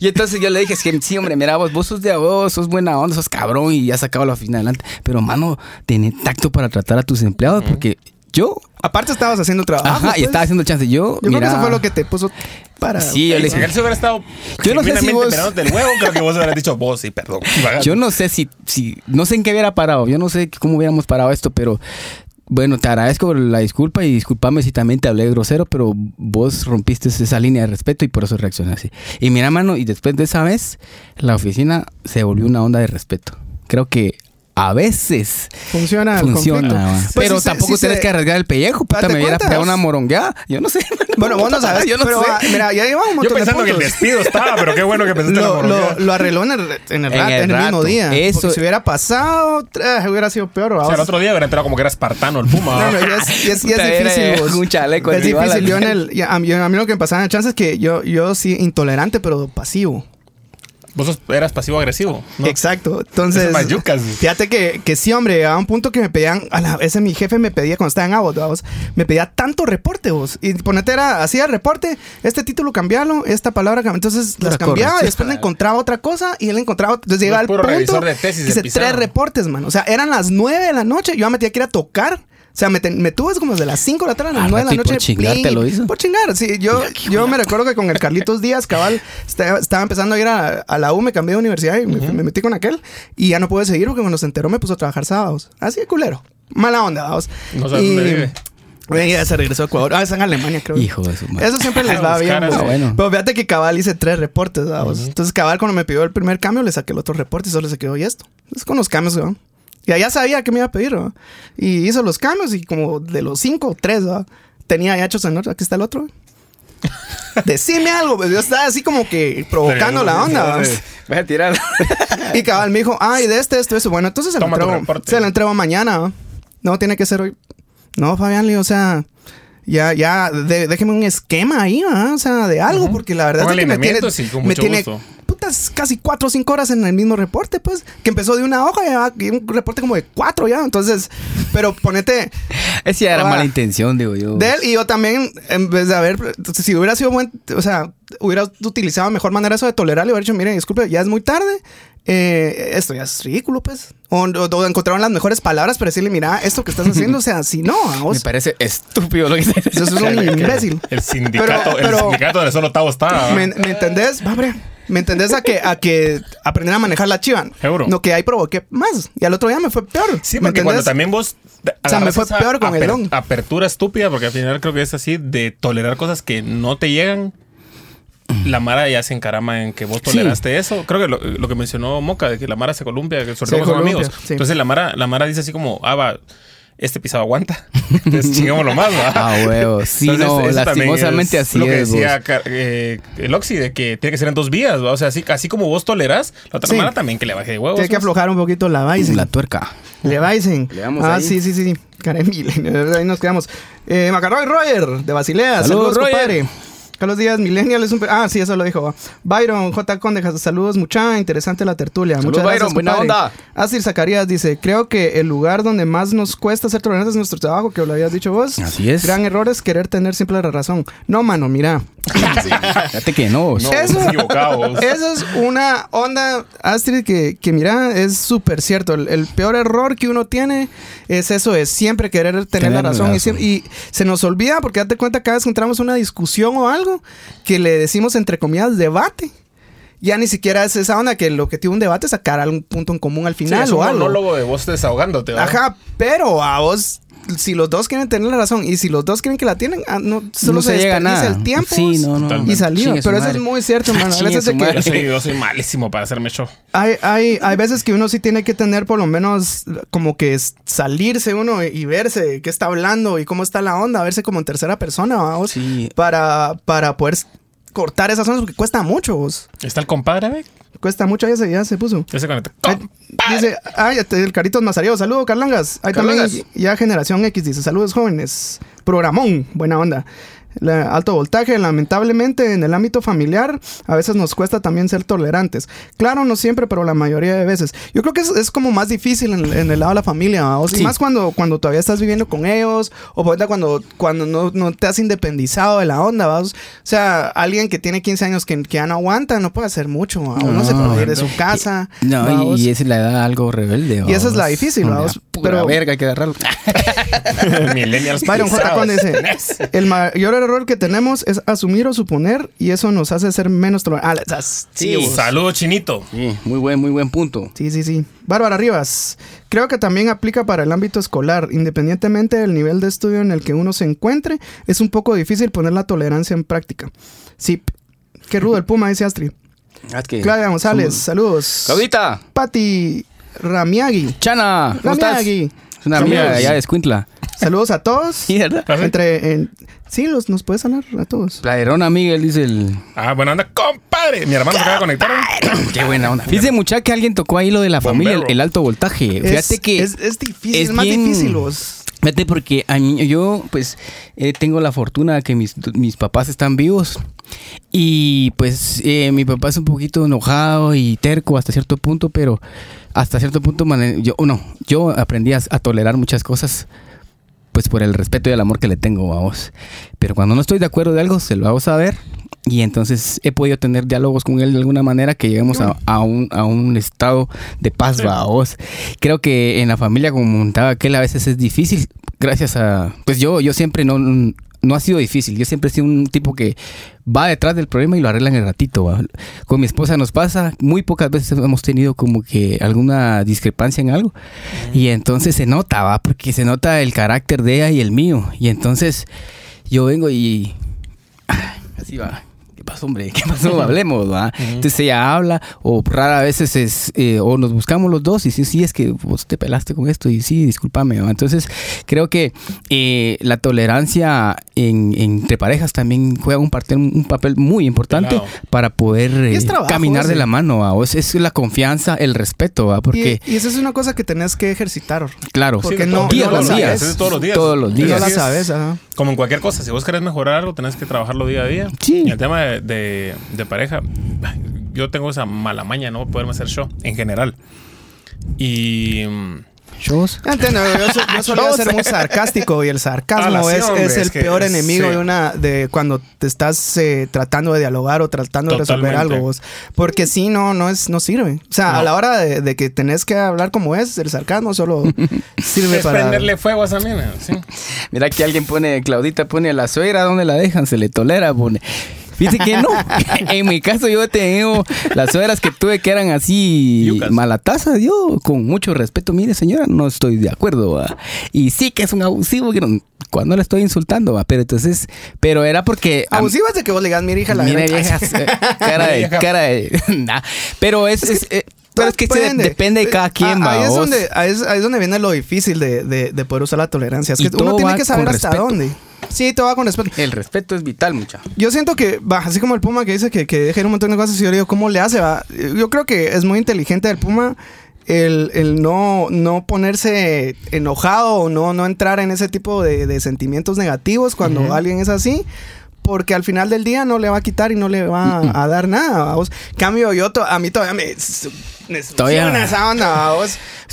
y entonces yo le dije, es que sí, hombre, mira, vos, vos sos de vos, sos buena onda, sos cabrón y has sacado la oficina adelante. Pero, mano, tenés tacto para tratar a tus empleados porque yo, Aparte estabas haciendo trabajo. ajá, y pues. estaba haciendo chance. Yo, Yo creo que eso fue lo que te puso para. Sí, yo le Si dije, se hubiera estado Yo no sé si vos- pelándote el huevo, creo que vos hubieras dicho vos, sí, perdón. yo no sé si, si, no sé en qué hubiera parado, yo no sé cómo hubiéramos parado esto, pero bueno, te agradezco la disculpa y discúlpame si también te hablé grosero, pero vos rompiste esa línea de respeto y por eso reaccioné así. Y mira, mano, y después de esa vez, la oficina se volvió una onda de respeto. Creo que a veces Funciona funciona. Pues pero sí tampoco sí tenés se- que arriesgar el pellejo, puta, Date me hubiera pegado una morongueada. Yo no sé. [laughs] Bueno, vos no sabes. Yo no pero, sé. ah, mira, ya llevamos un Yo montón de pensando que el despido estaba, pero qué bueno que pensaste en la Lo, lo, lo arregló en el, en el, En rat- el en el mismo rato. día. Eso- Porque si hubiera pasado, eh, hubiera sido peor. O sea, el otro día hubiera entrado como que era espartano el Puma. [laughs] No, no, ya es, ya es- ya es era difícil. vos. un chaleco es difícil. Yo en el, ya, a, mí, a mí lo que me pasaba en el chance es que yo, yo sí, intolerante, pero pasivo. Vos eras pasivo-agresivo. ¿no? Exacto. Entonces, mayucas. fíjate que, que sí, hombre, a un punto que me pedían, a la ese mi jefe me pedía cuando estaba en Abbott, vos, me pedía tanto reporte, vos. Y ponete era, hacía el reporte, este título cambiarlo, esta palabra cambiarlo. Entonces las cambiaba y después le encontraba otra cosa y él encontraba, entonces llegaba al punto, revisor de tesis de hice tres reportes, man. O sea, eran las nueve de la noche, yo ya me tenía que ir a tocar. O sea, me, ten- me tuve como desde las 5 de la tarde a las Ah, 9 de la y por noche. chingar plin, te lo hizo. Por chingar, sí. Yo, yo me recuerdo que con el Carlitos Díaz, cabal, estaba, estaba empezando a ir a, a la U, me cambié de universidad y me, me metí con aquel. Y ya no pude seguir porque cuando se enteró me puso a trabajar sábados. Así de culero. Mala onda, vamos. No sabes dónde vive. Bueno, ya se regresó a Ecuador. Ah, está en Alemania, creo. Hijo de su madre. Eso siempre les va A bien. Ah, bueno. Pero fíjate que Cabal hice tres reportes, vamos. Entonces Cabal cuando me pidió el primer cambio le saqué el otro reporte y solo se quedó y esto. Entonces con los cambios, ¿no? Y allá sabía que me iba a pedir, ¿no? Y hizo los cambios y como de los cinco, tres, ¿no? Tenía ya hechos en otro. Aquí está el otro. [laughs] Decime algo, pues yo estaba así como que provocando la onda. Voy a tirar. [laughs] Y cabal me dijo, ay, de este, esto, eso. Bueno, entonces se lo entrego, se lo entrego mañana. ¿no? No, tiene que ser hoy. No, Fabián, o sea, ya, ya, de- déjeme un esquema ahí, ¿va? o sea, de algo, porque la verdad es que me tiene, me tiene putas casi cuatro o cinco horas en el mismo reporte, pues, que empezó de una hoja y un reporte como de cuatro ya, entonces, pero ponete [laughs] Esa era Ah. mala intención, digo yo. de él y yo también, en vez de haber, si hubiera sido buen, o sea, hubiera utilizado mejor manera eso de tolerar y hubiera dicho, mire, disculpe, ya es muy tarde, eh, esto ya es ridículo, pues. O, o- o encontraron las mejores palabras para decirle, mira, esto que estás haciendo, o sea, si no, [laughs] Me parece estúpido lo que estás eso es un [laughs] imbécil. El sindicato, Pero- pero- el sindicato donde solo Tavo. ¿va? ¿Me, me entendés? Va, bre. ¿Me entendés a que, a que aprender a manejar la chiva? Seguro. No, que ahí provoqué más. Y al otro día me fue peor. Sí, ¿Me porque cuando también vos. O sea, me fue peor con el don. Apertura estúpida, porque al final creo que es así, de tolerar cosas que no te llegan. La Mara ya se encarama en que vos Sí. toleraste eso. Creo que lo, lo que mencionó Moca, de que la Mara se columpia, que sobre todo con amigos. sí. Entonces la Mara, la Mara dice así como, ah, va, este pisado aguanta. Entonces chingámoslo más, ¿va? [laughs] Ah, huevo. Sí, Entonces, no, lastimosamente es así Lo que es. decía eh, el Oxy, de que tiene que ser en dos vías, ¿va? O sea, así, así como vos tolerás, la otra Sí. También que le baje de huevos. Tiene que aflojar un poquito la Bison. La tuerca. Le Bison. Le damos Ah, ahí. sí, sí, sí. sí. Karen. Ahí nos quedamos. Eh, Macarroy Roger, de Basilea. Saludos, Saludos, Roger. compadre. Carlos Díaz, Millennial es un... Ah, sí, eso lo dijo. Byron, J. Conde, saludos, mucha interesante la tertulia. Saludos, Muchas gracias, Byron, buena onda. Asir Zacarías dice, creo que el lugar donde más nos cuesta ser tolerantes es nuestro trabajo, que lo habías dicho vos. Así es. Gran error es querer tener siempre la razón. No, mano, mira. Fíjate que no. No, Eso-. Esa es una onda, Astrid, que, que mira, es súper cierto. El, el peor error que uno tiene es eso, es siempre querer tener, Tener la razón. Y, razón. siem- y se nos olvida, porque date cuenta cada vez que entramos en una discusión o algo, que le decimos entre comillas debate. ya ni siquiera es esa onda que el objetivo de un debate es sacar algún punto en común al Sí, final o algo. monólogo de vos desahogándote. ¿verdad? Ajá, pero a vos, si los dos quieren tener la razón y si los dos quieren que la tienen, ah, no, solo no se, llega a desperdicia nada. el tiempo Sí, no, y salió. Pero eso es muy cierto, hermano. A veces de que- Yo soy, yo soy malísimo para hacerme show. hay, hay, hay veces que uno sí tiene que tener por lo menos como que salirse uno y verse qué está hablando y cómo está la onda, verse como en tercera persona, vamos, Sí. para, para poder cortar esas zonas porque cuesta mucho, vos. ¿Está el compadre? Cuesta mucho, ya se, ya se puso. Ya se conecta. Ay, dice, ay, el Caritos Mazariego, saludos, Carlangas. Ahí Carlangas. también, ya Generación X dice, saludos jóvenes. Programón, buena onda. La- alto voltaje, lamentablemente en el ámbito familiar a veces nos cuesta también ser tolerantes. Claro, no siempre, pero la mayoría de veces. Yo creo que es, es como más difícil en, en el lado de la familia, o sea, Sí. más cuando, cuando todavía estás viviendo con ellos, o cuando, cuando no, no te has independizado de la onda, ¿va? o sea, alguien que tiene 15 años que, que ya no aguanta, no puede hacer mucho, ¿va? o no, se puede ir de su casa. No, ¿va? y, esa es la edad algo rebelde. Y esa es la difícil, vamos, pura pero- verga hay que agarrarlo. [laughs] [laughs] Millennials Byron J. pisados. Conde dice: El mayor error que tenemos es asumir o suponer, y eso nos hace ser menos tolerantes. Ah, sí, Sí, vos. Saludos, chinito. Sí, muy buen, muy buen punto. sí, sí, sí. Bárbara Rivas. Creo que también aplica para el ámbito escolar. Independientemente del nivel de estudio en el que uno se encuentre, es un poco difícil poner la tolerancia en práctica. Sí. Qué rudo el Puma, dice Astrid. Ah, es que Claudia González, somos- saludos. Claudita, Pati Ramiagui. Chana, ¿cómo estás? Es una amiga allá de Escuintla. Saludos a todos. Entre. en- sí, los, nos puedes hablar a todos. Playerona Miguel dice el... Ah, bueno, anda, compadre. Mi hermano se acaba de conectar. Qué buena onda. Fíjese, muchacha, que alguien tocó ahí lo de la familia, el, alto voltaje. Fíjate es, que... Es, es difícil, es, más bien- difícil vos. Fíjate porque a mí, yo pues eh, tengo la fortuna de que mis, mis papás están vivos y pues eh, mi papá es un poquito enojado y terco hasta cierto punto, pero hasta cierto punto yo no, yo aprendí a, a tolerar muchas cosas pues por el respeto y el amor que le tengo a vos. Pero cuando no estoy de acuerdo de algo, se lo hago saber. Y entonces he podido tener diálogos con él de alguna manera que lleguemos a, a un, a un estado de paz, va, a vos. Creo que en la familia, como comentaba aquel, a veces es difícil. Gracias a... Pues yo, yo siempre no... No ha sido difícil. Yo siempre he sido un tipo que va detrás del problema y lo arregla en el ratito. va. Con mi esposa nos pasa. Muy pocas veces hemos tenido como que alguna discrepancia en algo. Y entonces se nota, va, porque se nota el carácter de ella y el mío. Y entonces yo vengo y. Así va. ¿Qué pasó, hombre? ¿Qué pasó? [laughs] Hablemos, va. Entonces ella habla, o rara veces es, eh, o nos buscamos los dos, y sí, sí, es que vos te pelaste con esto, y sí, discúlpame, va. Entonces, creo que eh, la tolerancia en- entre parejas también juega un, papel- un papel muy importante Claro. para poder eh, trabajo caminar de ese. la mano, va. O Es, es la confianza, el respeto, va. Porque, Y, y esa es una cosa que tenés que ejercitar. claro, porque de no- todos- día no con la día. sabes. Es de todos los días. Todos los días. no la sabes, ajá. Como en cualquier cosa, si vos querés mejorar algo, tenés que trabajarlo día a día. Sí. Y el tema de, de- de pareja, yo tengo esa mala maña, no poderme hacer show en general. Y Shows. Ya entiendo, yo, so- yo [laughs] solía ser muy sarcástico y el Ah, sarcasmo sí, es, hombre, es el es que peor es- enemigo sí. de una de cuando te estás eh, tratando de dialogar o tratando de resolver Totalmente. algo vos. porque si no no es no sirve o sea a No. la hora de, de que tenés que hablar como es el sarcasmo solo [laughs] sirve es para prenderle fuego a esa mina. ¿sí? Mira que alguien pone, Claudita pone a la suegra, ¿dónde la dejan? Se le tolera, pone. Fíjate que no. [laughs] en mi caso yo he tenido las suegras que tuve que eran así malatazas. Yo con mucho respeto, mire señora, no estoy de acuerdo. ¿va? Y sí que es un abusivo cuando le estoy insultando, ¿va? pero entonces, pero era porque... a- abusivo es de que vos le digas mira hija la viejas, [laughs] eh, cara de, Vieja. cara de, [laughs] nah. Pero es, es, eh, pero es que se- Depende. depende de cada quien, Ah, va. Ahí es, donde, ahí, es, ahí es donde viene lo difícil de, de- de poder usar la tolerancia. Es que uno tiene que saber hasta respeto. dónde. Sí, todo va con respeto. El respeto es vital, mucha. Yo siento que, va, así como el Puma que dice que, que deja ir un montón de cosas, y yo digo, ¿cómo le hace? Va? Yo creo que es muy inteligente del Puma el, el no, no ponerse enojado o no, no entrar en ese tipo de, de sentimientos negativos cuando alguien es así. Porque al final del día no le va a quitar y no le va a, a dar nada. ¿va? Cambio, yo a mí todavía me, succiona esa.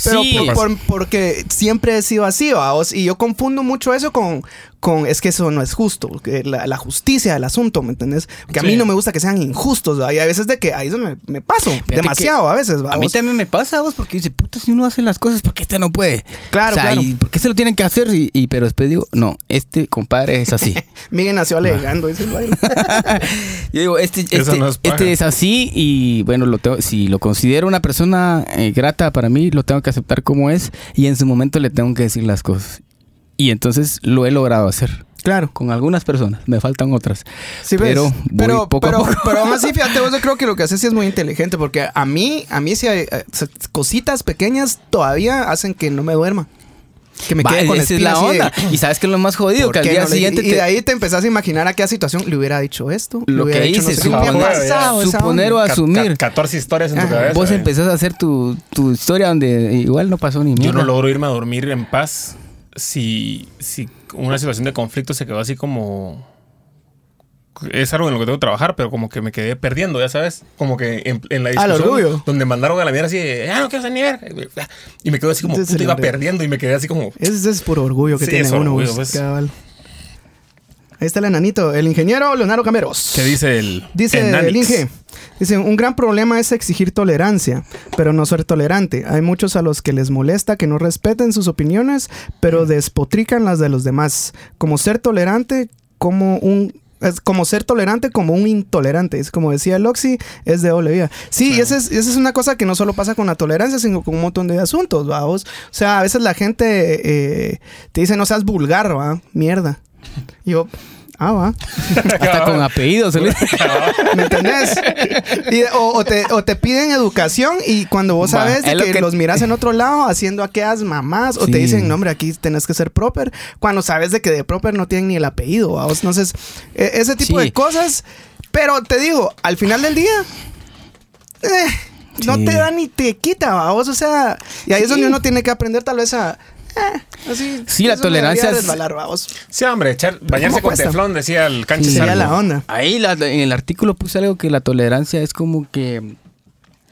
Pero Sí. por- por- porque siempre he sido así, ¿va vos? Y yo confundo mucho eso con, con es que eso no es justo, que la, la justicia del asunto, ¿me entendés? Que a mí Sí. no me gusta que sean injustos, ¿va? y a veces de que ahí es donde me paso, Fíjate demasiado a veces, ¿va? A mí también me pasa, vos, porque dice, puta, si uno hace las cosas, ¿por qué este no puede? Claro, o sea, claro. ¿y ¿Por qué se lo tienen que hacer? Y, y- pero después digo, no, este compadre es así. [laughs] Miguel nació alegando, dice el. [laughs] Yo digo, este, este, no es este es así y bueno, lo tengo, si lo considero una persona eh, grata para mí, lo tengo que aceptar como es y en su momento le tengo que decir las cosas. Y entonces lo he logrado hacer. Claro. Con algunas personas, me faltan otras. Sí, ves. pero pero, poco pero, a poco. pero aún así, [laughs] fíjate, vos yo creo que lo que haces sí es muy inteligente, porque a mí, a mí sí hay eh, cositas pequeñas todavía hacen que no me duerma. Que me Va, quede con esa es la de, onda. Y sabes que es lo más jodido, ¿por que al día no le- siguiente y, y te- de ahí te empezás a imaginar a qué situación le hubiera dicho esto. lo hubiera que no dices, sé ha suponer- o asumir. ca- 14 historias en tu Ajá. cabeza. Vos eh. empezás a hacer tu, tu historia donde igual no pasó ni Yo mierda. no logro irme a dormir en paz si, si una situación de conflicto se quedó así como... Es algo en lo que tengo que trabajar, pero como que me quedé perdiendo, ya sabes. Como que en, en la Al discusión orgullo. donde mandaron a la mierda así de, ah, no quiero ser ni ver. Y me quedo así como, Ese es puta, iba perdiendo y me quedé así como... Ese es por orgullo que Sí, tiene es uno. orgullo, vos, pues. Ahí está el enanito, el ingeniero Leonardo Cameros. ¿Qué dice el Dice el Inge. Dice, un gran problema es exigir tolerancia, pero no ser tolerante. Hay muchos a los que les molesta que no respeten sus opiniones, pero despotrican las de los demás. Como ser tolerante, como un... Es como ser tolerante como un intolerante. Es como decía el Oxy, es de doble vía. Sí, y esa es, esa es una cosa que no solo pasa con la tolerancia, sino con un montón de asuntos, vamos. O sea, a veces la gente eh, te dice, no seas vulgar, va, mierda. Y yo, ah, va. Hasta con apellidos. ¿Me entendés? Y- o, o te, o te piden educación y cuando vos sabes lo que, que- los miras en otro lado haciendo aquellas mamás o Sí. te dicen, no, hombre, aquí tenés que ser proper, cuando sabes de que de proper no tienen ni el apellido. ¿va? Entonces, e- ese tipo Sí. de cosas. Pero te digo, al final del día, eh, no Sí. te da ni te quita, vos. O sea, y ahí es donde uno tiene que aprender tal vez a... eh, así, Sí, la tolerancia es-. Sí, hombre, echar, bañarse ¿cómo con cuesta? teflón, decía el canche Sí. Sería Salvo. la onda. Ahí la- en el artículo puse algo que la tolerancia es como que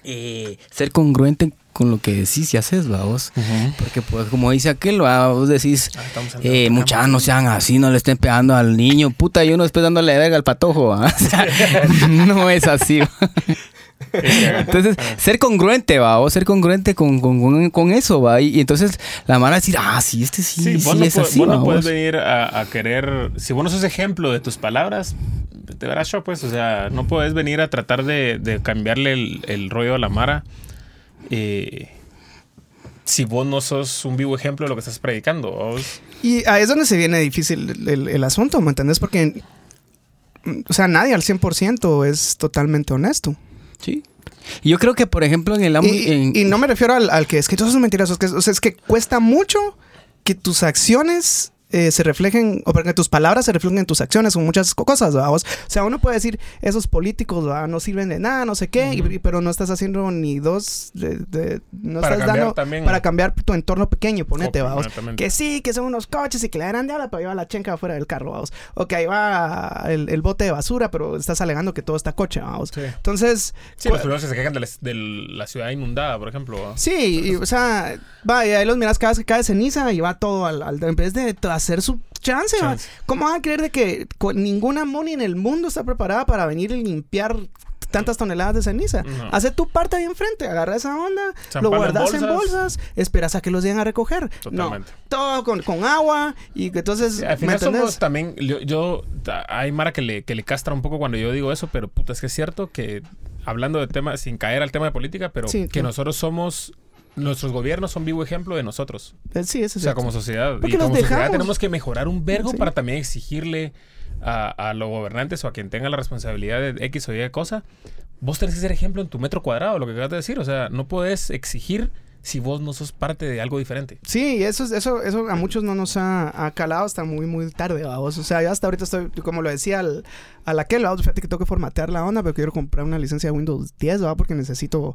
eh, ser congruente con lo que decís y haces, ¿va vos. Porque pues como dice aquel, ¿va? vos decís, Ah, eh, muchachos no sean así, no le estén pegando al niño, puta, y uno después dándole verga al patojo, ¿va? [laughs] O sea, [laughs] no es así. [laughs] Entonces, ser congruente, va, o ser congruente con, con, con- eso, va. Y, y entonces la mano va a decir, ah, sí, este sí, Sí, sí, vos, no, es así, vos no puedes vos. venir a, a querer. Si vos no sos ejemplo de tus palabras, te verás yo, pues. O sea, no puedes venir a tratar de, de cambiarle el, el rollo a la Mara. eh, si vos no sos un vivo ejemplo de lo que estás predicando. vos. Y ahí es donde se viene difícil el, el- el asunto, ¿me entendés? Porque, mm, o sea, nadie al 100% es totalmente honesto. Sí. Y yo creo que, por ejemplo, en el Y, y- no me refiero al, al que es que todos son mentirosos, que, o sea, es que cuesta mucho que tus acciones eh, se reflejen, o porque tus palabras se reflejen en tus acciones, con muchas co- cosas, ¿verdad? O sea, uno puede decir, esos políticos ¿verdad? no sirven de nada, no sé qué, y- pero no estás haciendo ni dos, de, de- no Para estás dando también. para cambiar tu entorno pequeño, ponete, vamos. Que sí, que son unos coches y que le darán de ala, pero ahí va la chenca afuera del carro, vamos. O que ahí va el, el bote de basura, pero estás alegando que todo está coche, vamos. Sí. Entonces, Sí, los que se quejan de la, de la ciudad inundada, por ejemplo. ¿va? Sí, y, o sea, va, y ahí los miras cada vez que cae ceniza y va todo al, al- en vez de hacer su chance. ¿cómo van a creer de que ninguna money en el mundo está preparada para venir y limpiar tantas toneladas de ceniza? No. Hace tu parte ahí enfrente, agarra esa onda, lo en guardas en bolsas. esperas a que los lleguen a recoger. Totalmente. No, todo con, con agua y que entonces, Sí, al ¿me final somos también, yo, yo- hay Mara que le, que le castra un poco cuando yo digo eso, pero puta, es que es cierto que hablando de temas, sin caer al tema de política, pero Sí, que nosotros somos, nuestros gobiernos son vivo ejemplo de nosotros. Eh, Sí, eso O es sea, cierto. como sociedad. Porque y como sociedad tenemos que mejorar un vergo Sí. para también exigirle a, a los gobernantes o a quien tenga la responsabilidad de X o Y cosa. Vos tenés que ser ejemplo en tu metro cuadrado, lo que acabas de decir. O sea, no puedes exigir si vos no sos parte de algo diferente. Sí, eso, es- eso, eso a muchos no nos ha, ha calado hasta muy, muy tarde, vamos. O sea, yo hasta ahorita estoy, como lo decía al, al aquel, vamos, fíjate que tengo que formatear la onda, pero quiero comprar una licencia de Windows 10, ¿va? Porque necesito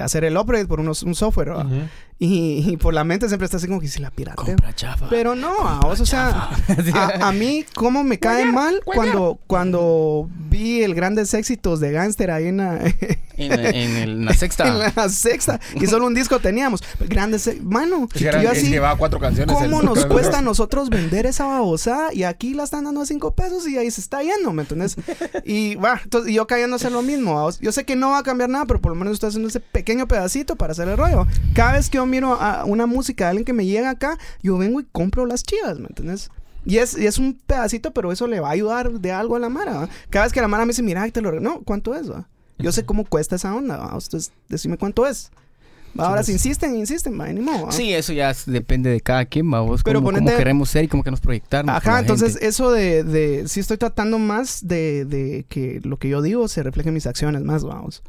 hacer el upgrade por unos, un software, ¿va? Ujú. Y, y por la mente siempre está así como que si la. Compra chafa. Pero no, a vos, o sea, [laughs] a, a mí cómo me cae mal cuando, cuando vi el grandes éxitos de Gangster ahí en la, [laughs] En, en el- la sexta. [laughs] en la sexta y solo un disco teníamos. Grandes, mano, Es que era- yo así, llevaba cuatro canciones. ¿cómo el- nos cuesta a nosotros vender esa babosa? Y aquí la están dando a cinco pesos y ahí se está yendo, ¿me entiendes? Y va, entonces yo cayendo a hacer lo mismo. Yo sé que no va a cambiar nada, pero por lo menos estoy haciendo ese pequeño pedacito para hacer el rollo. Cada vez que yo miro a una música de alguien que me llega acá, yo vengo y compro las chivas, ¿me entiendes? Y es, y es un pedacito, pero eso le va a ayudar de algo a la Mara. ¿va? Cada vez que la Mara me dice, mira, te lo... re-". No, ¿cuánto es? va? Yo sé cómo cuesta esa onda. ¿va? Entonces, decime cuánto es. Va, Ahora, si insisten, insisten, va, ni modo, ¿va? Sí, eso ya depende de cada quien, vamos. Pero Cómo, queremos ser y cómo queremos proyectarnos. Ajá, entonces gente. eso de, de... Sí estoy tratando más de, de que lo que yo digo se refleje en mis acciones más, vamos.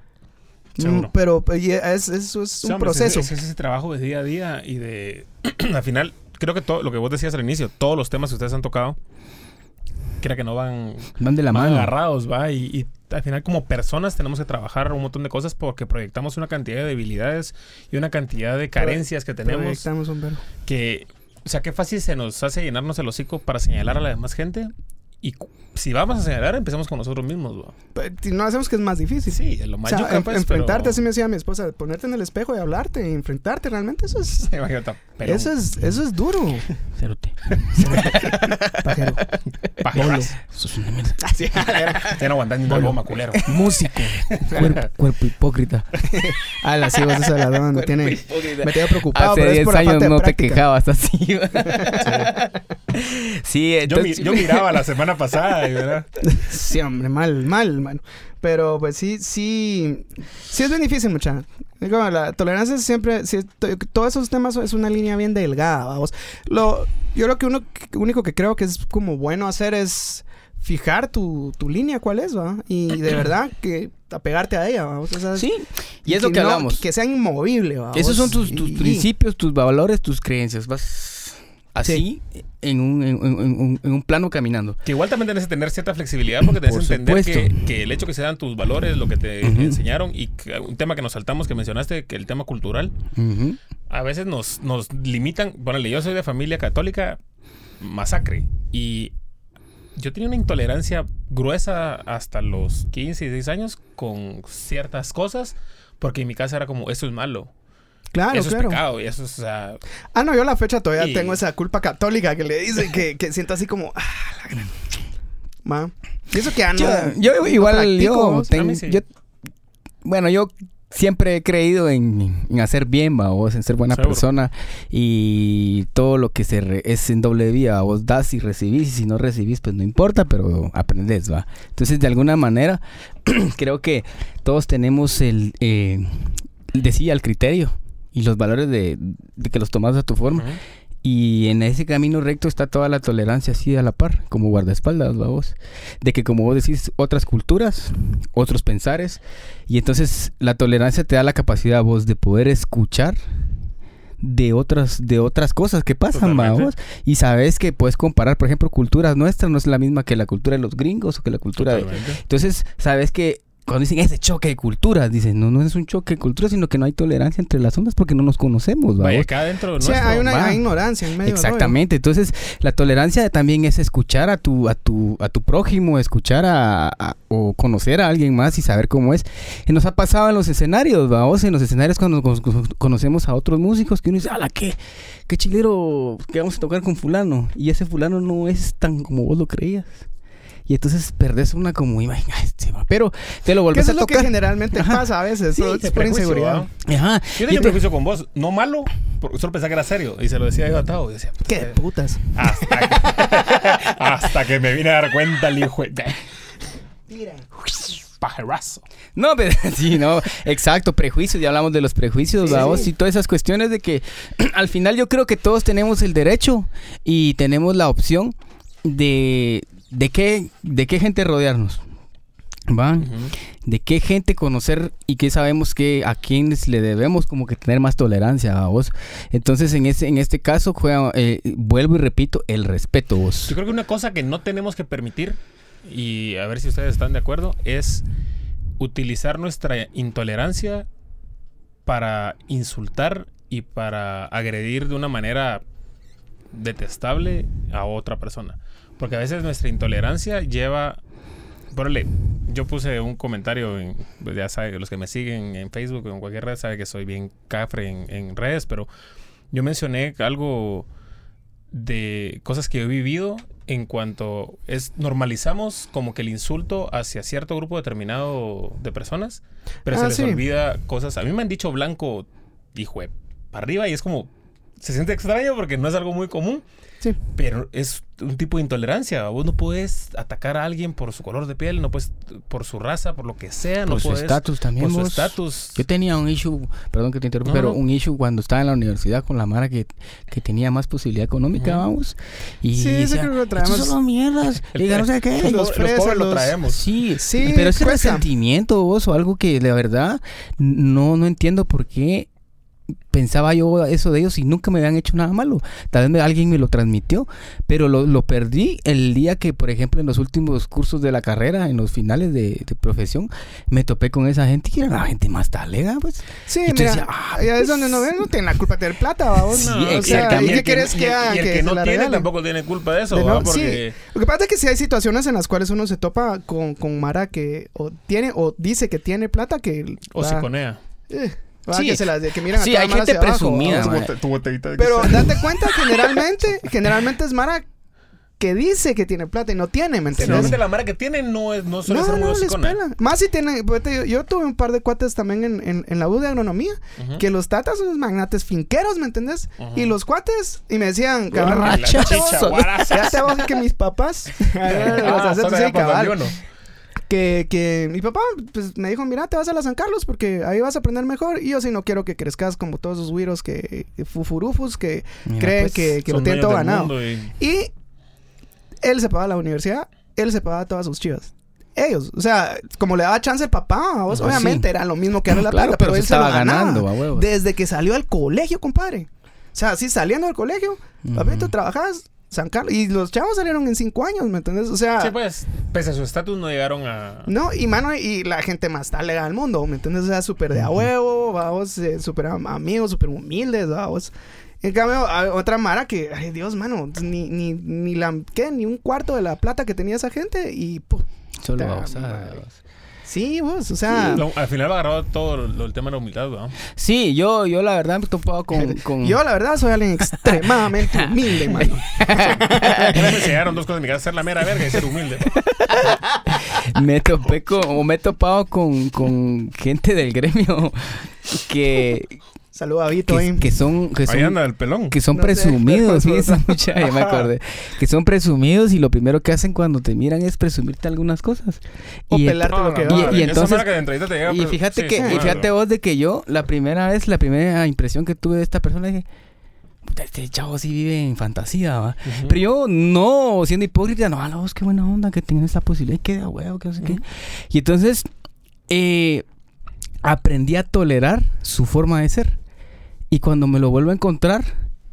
Seguro. Mm, Pero pues, es, eso es Sí, un hombre, proceso. Es, es ese trabajo de día a día y de... [clears throat] al final, creo que todo lo que vos decías al inicio, todos los temas que ustedes han tocado, creo que no van, Van de la van mano. agarrados, va. Y, y al final, como personas, tenemos que trabajar un montón de cosas porque proyectamos una cantidad de debilidades y una cantidad de carencias que tenemos Proyectamos un verbo. que... O sea, qué fácil se nos hace llenarnos el hocico para señalar a la demás gente. Y si vamos a señalar, empezamos con nosotros mismos, si no hacemos que es más difícil. Sí, lo O más sea, yuca, en- pues, enfrentarte, pero- así me decía mi esposa, ponerte en el espejo y hablarte, y enfrentarte, realmente eso es, [laughs] Imagínate, pero eso es, eso es duro. [laughs] [laughs] Cerote. Pajero. Pajeras. Sos una mierda. [laughs] Ya no aguantas ni goma, culero. Músico. cuerpo, [laughs] cuerpo hipócrita. Ah, la sí, vos esa la dama me tiene, me tiene preocupado, Hace pero es 10 por la años falta de no te quejabas así. [laughs] sí, Yo, mi- entonces... yo miraba la semana pasada y ¿verdad? Sí, hombre, mal, mal, mano. Pero pues sí, sí, sí es bien difícil, mucha. Digo, La tolerancia siempre, to- todos esos temas es una línea bien delgada, vamos. Lo, yo lo que uno, único que creo que es como bueno hacer es fijar tu, tu línea, cuál es, va. Y de [clears throat] verdad que apegarte a ella, vamos. O sea, Sí, y es lo que no- hablamos. Que sea inmovible, vamos. Esos son tus, tus Y- principios, tus valores, tus creencias. Vas así en, un, en, un- en un plano caminando. Que igual también tienes que tener cierta flexibilidad porque te Por hace entender que, que el hecho que se dan tus valores, lo que te enseñaron y que un tema que nos saltamos que mencionaste, que el tema cultural, a veces nos, nos limitan. Ponele, yo soy de familia católica, masacre. Y yo tenía una intolerancia gruesa hasta los 15, 16 años con ciertas cosas porque en mi casa era como, eso es malo. Claro, eso claro. es pecado. Y eso es, Ah, no, yo a la fecha todavía Y- tengo esa culpa católica que le dicen que, que siento así como. Ah, la gran. Ma. Y eso que no. yo, no igual, practico, yo, ten- sí. bueno, yo siempre he creído en, en hacer bien, va, vos, en ser buena Seguro. persona y todo lo que se re- es en doble vía, vos das y recibís y si no recibís pues no importa, pero aprendes, va. Entonces de alguna manera [clears throat] creo que todos tenemos el, eh, decía el criterio y los valores de, de que los tomas a tu forma. Y en ese camino recto está toda la tolerancia así a la par, como guardaespaldas, vos. De que como vos decís, otras culturas, otros pensares. Y entonces la tolerancia te da la capacidad vos de poder escuchar de otras, de otras cosas que pasan, vos. Y sabes que puedes comparar, por ejemplo, culturas nuestras no es la misma que la cultura de los gringos o que la cultura de... Entonces, sabes que cuando dicen ese choque de culturas, dicen, no, no es un choque de culturas, sino que no hay tolerancia entre las ondas porque no nos conocemos, ¿va Vaya, acá adentro Sí, nuestro, hay una va. hay ignorancia en medio rollo. Exactamente. Entonces, la tolerancia también es escuchar a tu, a tu, a tu prójimo, escuchar a, a- o conocer a alguien más y saber cómo es. Y nos ha pasado en los escenarios, vamos, en los escenarios cuando con- conocemos a otros músicos que uno dice, ala, qué, qué chilero que vamos a tocar con fulano. Y ese fulano no es tan como vos lo creías. Y entonces perdés una como imagen. Pero te lo volvés eso a es lo que tocar. generalmente Ajá. pasa a veces. Sí, es por inseguridad. Yo tenía un te- prejuicio con vos, no malo, porque solo pensaba que era serio. Y se lo decía yo a Tao. Y decía, Qué putas. hasta, que, [laughs] hasta que me vine a dar cuenta el hijo de... Pajerazo. No, pero [laughs] sí, no, exacto, prejuicios, ya hablamos de los prejuicios, Sí, vamos, sí. y todas esas cuestiones de que [clears throat] al final yo creo que todos tenemos el derecho y tenemos la opción de de qué de qué gente rodearnos. ¿Va? De qué gente conocer y qué sabemos que a quienes le debemos como que tener más tolerancia a vos. Entonces, en este, en este caso, juega, eh, vuelvo y repito, el respeto vos. Yo creo que una cosa que no tenemos que permitir, y a ver si ustedes están de acuerdo, es utilizar nuestra intolerancia para insultar y para agredir de una manera detestable a otra persona. Porque a veces nuestra intolerancia lleva... Yo puse un comentario, en, pues ya saben, los que me siguen en Facebook o en cualquier red saben que soy bien cafre en, en redes, pero yo mencioné algo de cosas que he vivido en cuanto es normalizamos como que el insulto hacia cierto grupo determinado de personas, pero Ah, se les sí. olvida cosas. A mí me han dicho blanco, hijo para arriba y es como se siente extraño porque no es algo muy común, Sí. pero es un tipo de intolerancia. Vos no puedes atacar a alguien por su color de piel, no puedes por su raza, por lo que sea, no Por su puedes estatus también. por su vos. estatus. Yo tenía un issue, perdón que te interrumpa, No, pero no. un issue cuando estaba en la universidad con la Mara que, que tenía más posibilidad económica, Ujú. vamos. Y Sí, eso decía, creo que lo "Estos traemos". son mierdas. El- Diga, no sé qué. Los, Los los pobres lo los- traemos. Sí, Sí, pero ese cuesta. resentimiento vos o algo que de verdad no, no entiendo por qué pensaba yo eso de ellos y nunca me habían hecho nada malo. Tal vez me- alguien me lo transmitió, pero lo, lo perdí el día que, por ejemplo, en los últimos cursos de la carrera, en los finales de, de profesión, me topé con esa gente que era la gente más talega, pues. Sí, Y mira, decías, ah, ya es donde no ven, no tienen la culpa de tener plata, vamos. Sí, o sea, exactamente. ¿y qué quieres que haga? Y el que, se no la tiene regalen? tampoco tiene culpa de eso, De no- ¿va? sí. Porque Lo que pasa es que sí hay situaciones en las cuales uno se topa con, con Mara que o tiene o dice que tiene plata que o va- siconea. eh, va, Sí. que se las que miran a Sí, toda hay gente abajo, presumida, man. Tu botellita de Pero date cuenta, generalmente, generalmente es Mara que dice que tiene plata y no tiene, ¿me entiendes? Normalmente la mara que tiene no, es, no suele no, ser muy no, les pela. Más si tiene, pues, te digo, yo tuve un par de cuates también en, en, en la U de agronomía, que los tatas son magnates finqueros, ¿me entendés? Ujú. Y los cuates, y me decían, cabrón, ya te voy a que mis papás, los [laughs] Ah, [laughs] sí, cabal. Que, que mi papá pues, me dijo, mira, te vas a la San Carlos porque ahí vas a aprender mejor. Y yo sí no quiero que crezcas como todos esos güiros que, que fufurufus que Mira, creen pues, que, que lo tienen todo ganado. y- Y él se pagaba la universidad, él se pagaba todas sus chivas. Ellos, o sea, como le daba chance el papá, a vos, Pues obviamente sí. era lo mismo que darle [laughs] la Claro, plata, pero pero, se él se lo estaba ganaba ganando, a desde que salió del colegio, compadre. O sea, así saliendo del colegio, papi, tú Ujú. trabajas San Carlos, y los chavos salieron en cinco años, ¿me entiendes? O sea, Sí, pues, pese a su estatus no llegaron a... no, y mano, y la gente más talega del mundo, ¿me entiendes? O sea, súper de a huevo, vamos, eh, súper am- amigos, súper humildes, vamos. En cambio, otra Mara que, ay Dios, mano, ni, ni, ni la, ¿qué? Ni un cuarto de la plata que tenía esa gente y, pu- Solo babosadas. Sí, vos, o sea, Lo- al final va agarrado todo lo- el tema de la humildad, ¿no? Sí, yo, yo la verdad me he topado con... [laughs] con... yo la verdad soy alguien extremadamente [laughs] humilde, mano. me enseñaron dos cosas en mi casa, ser la mera verga y ser humilde. [laughs] me topé con, o me he topado con, con gente del gremio que, Saluda a Vito ahí. que, que son que Ahí son anda el pelón. que son No sé, presumidos, pero- [laughs] fíjense, mucha, ya me acordé. Que son presumidos y lo primero que hacen cuando te miran es presumirte algunas cosas. O Y pelarte lo que no, va. y entonces- mara que de entrevista te llega, Y fíjate sí, que, sí, y claro. fíjate vos de que yo, la primera vez, la primera impresión que tuve de esta persona, dije, este chavo sí vive en fantasía. Pero yo, no, siendo hipócrita, no, a la voz, qué buena onda que tengan esa posibilidad, que de huevo, que no sé qué. Y entonces, eh, aprendí a tolerar su forma de ser. Y cuando me lo vuelvo a encontrar,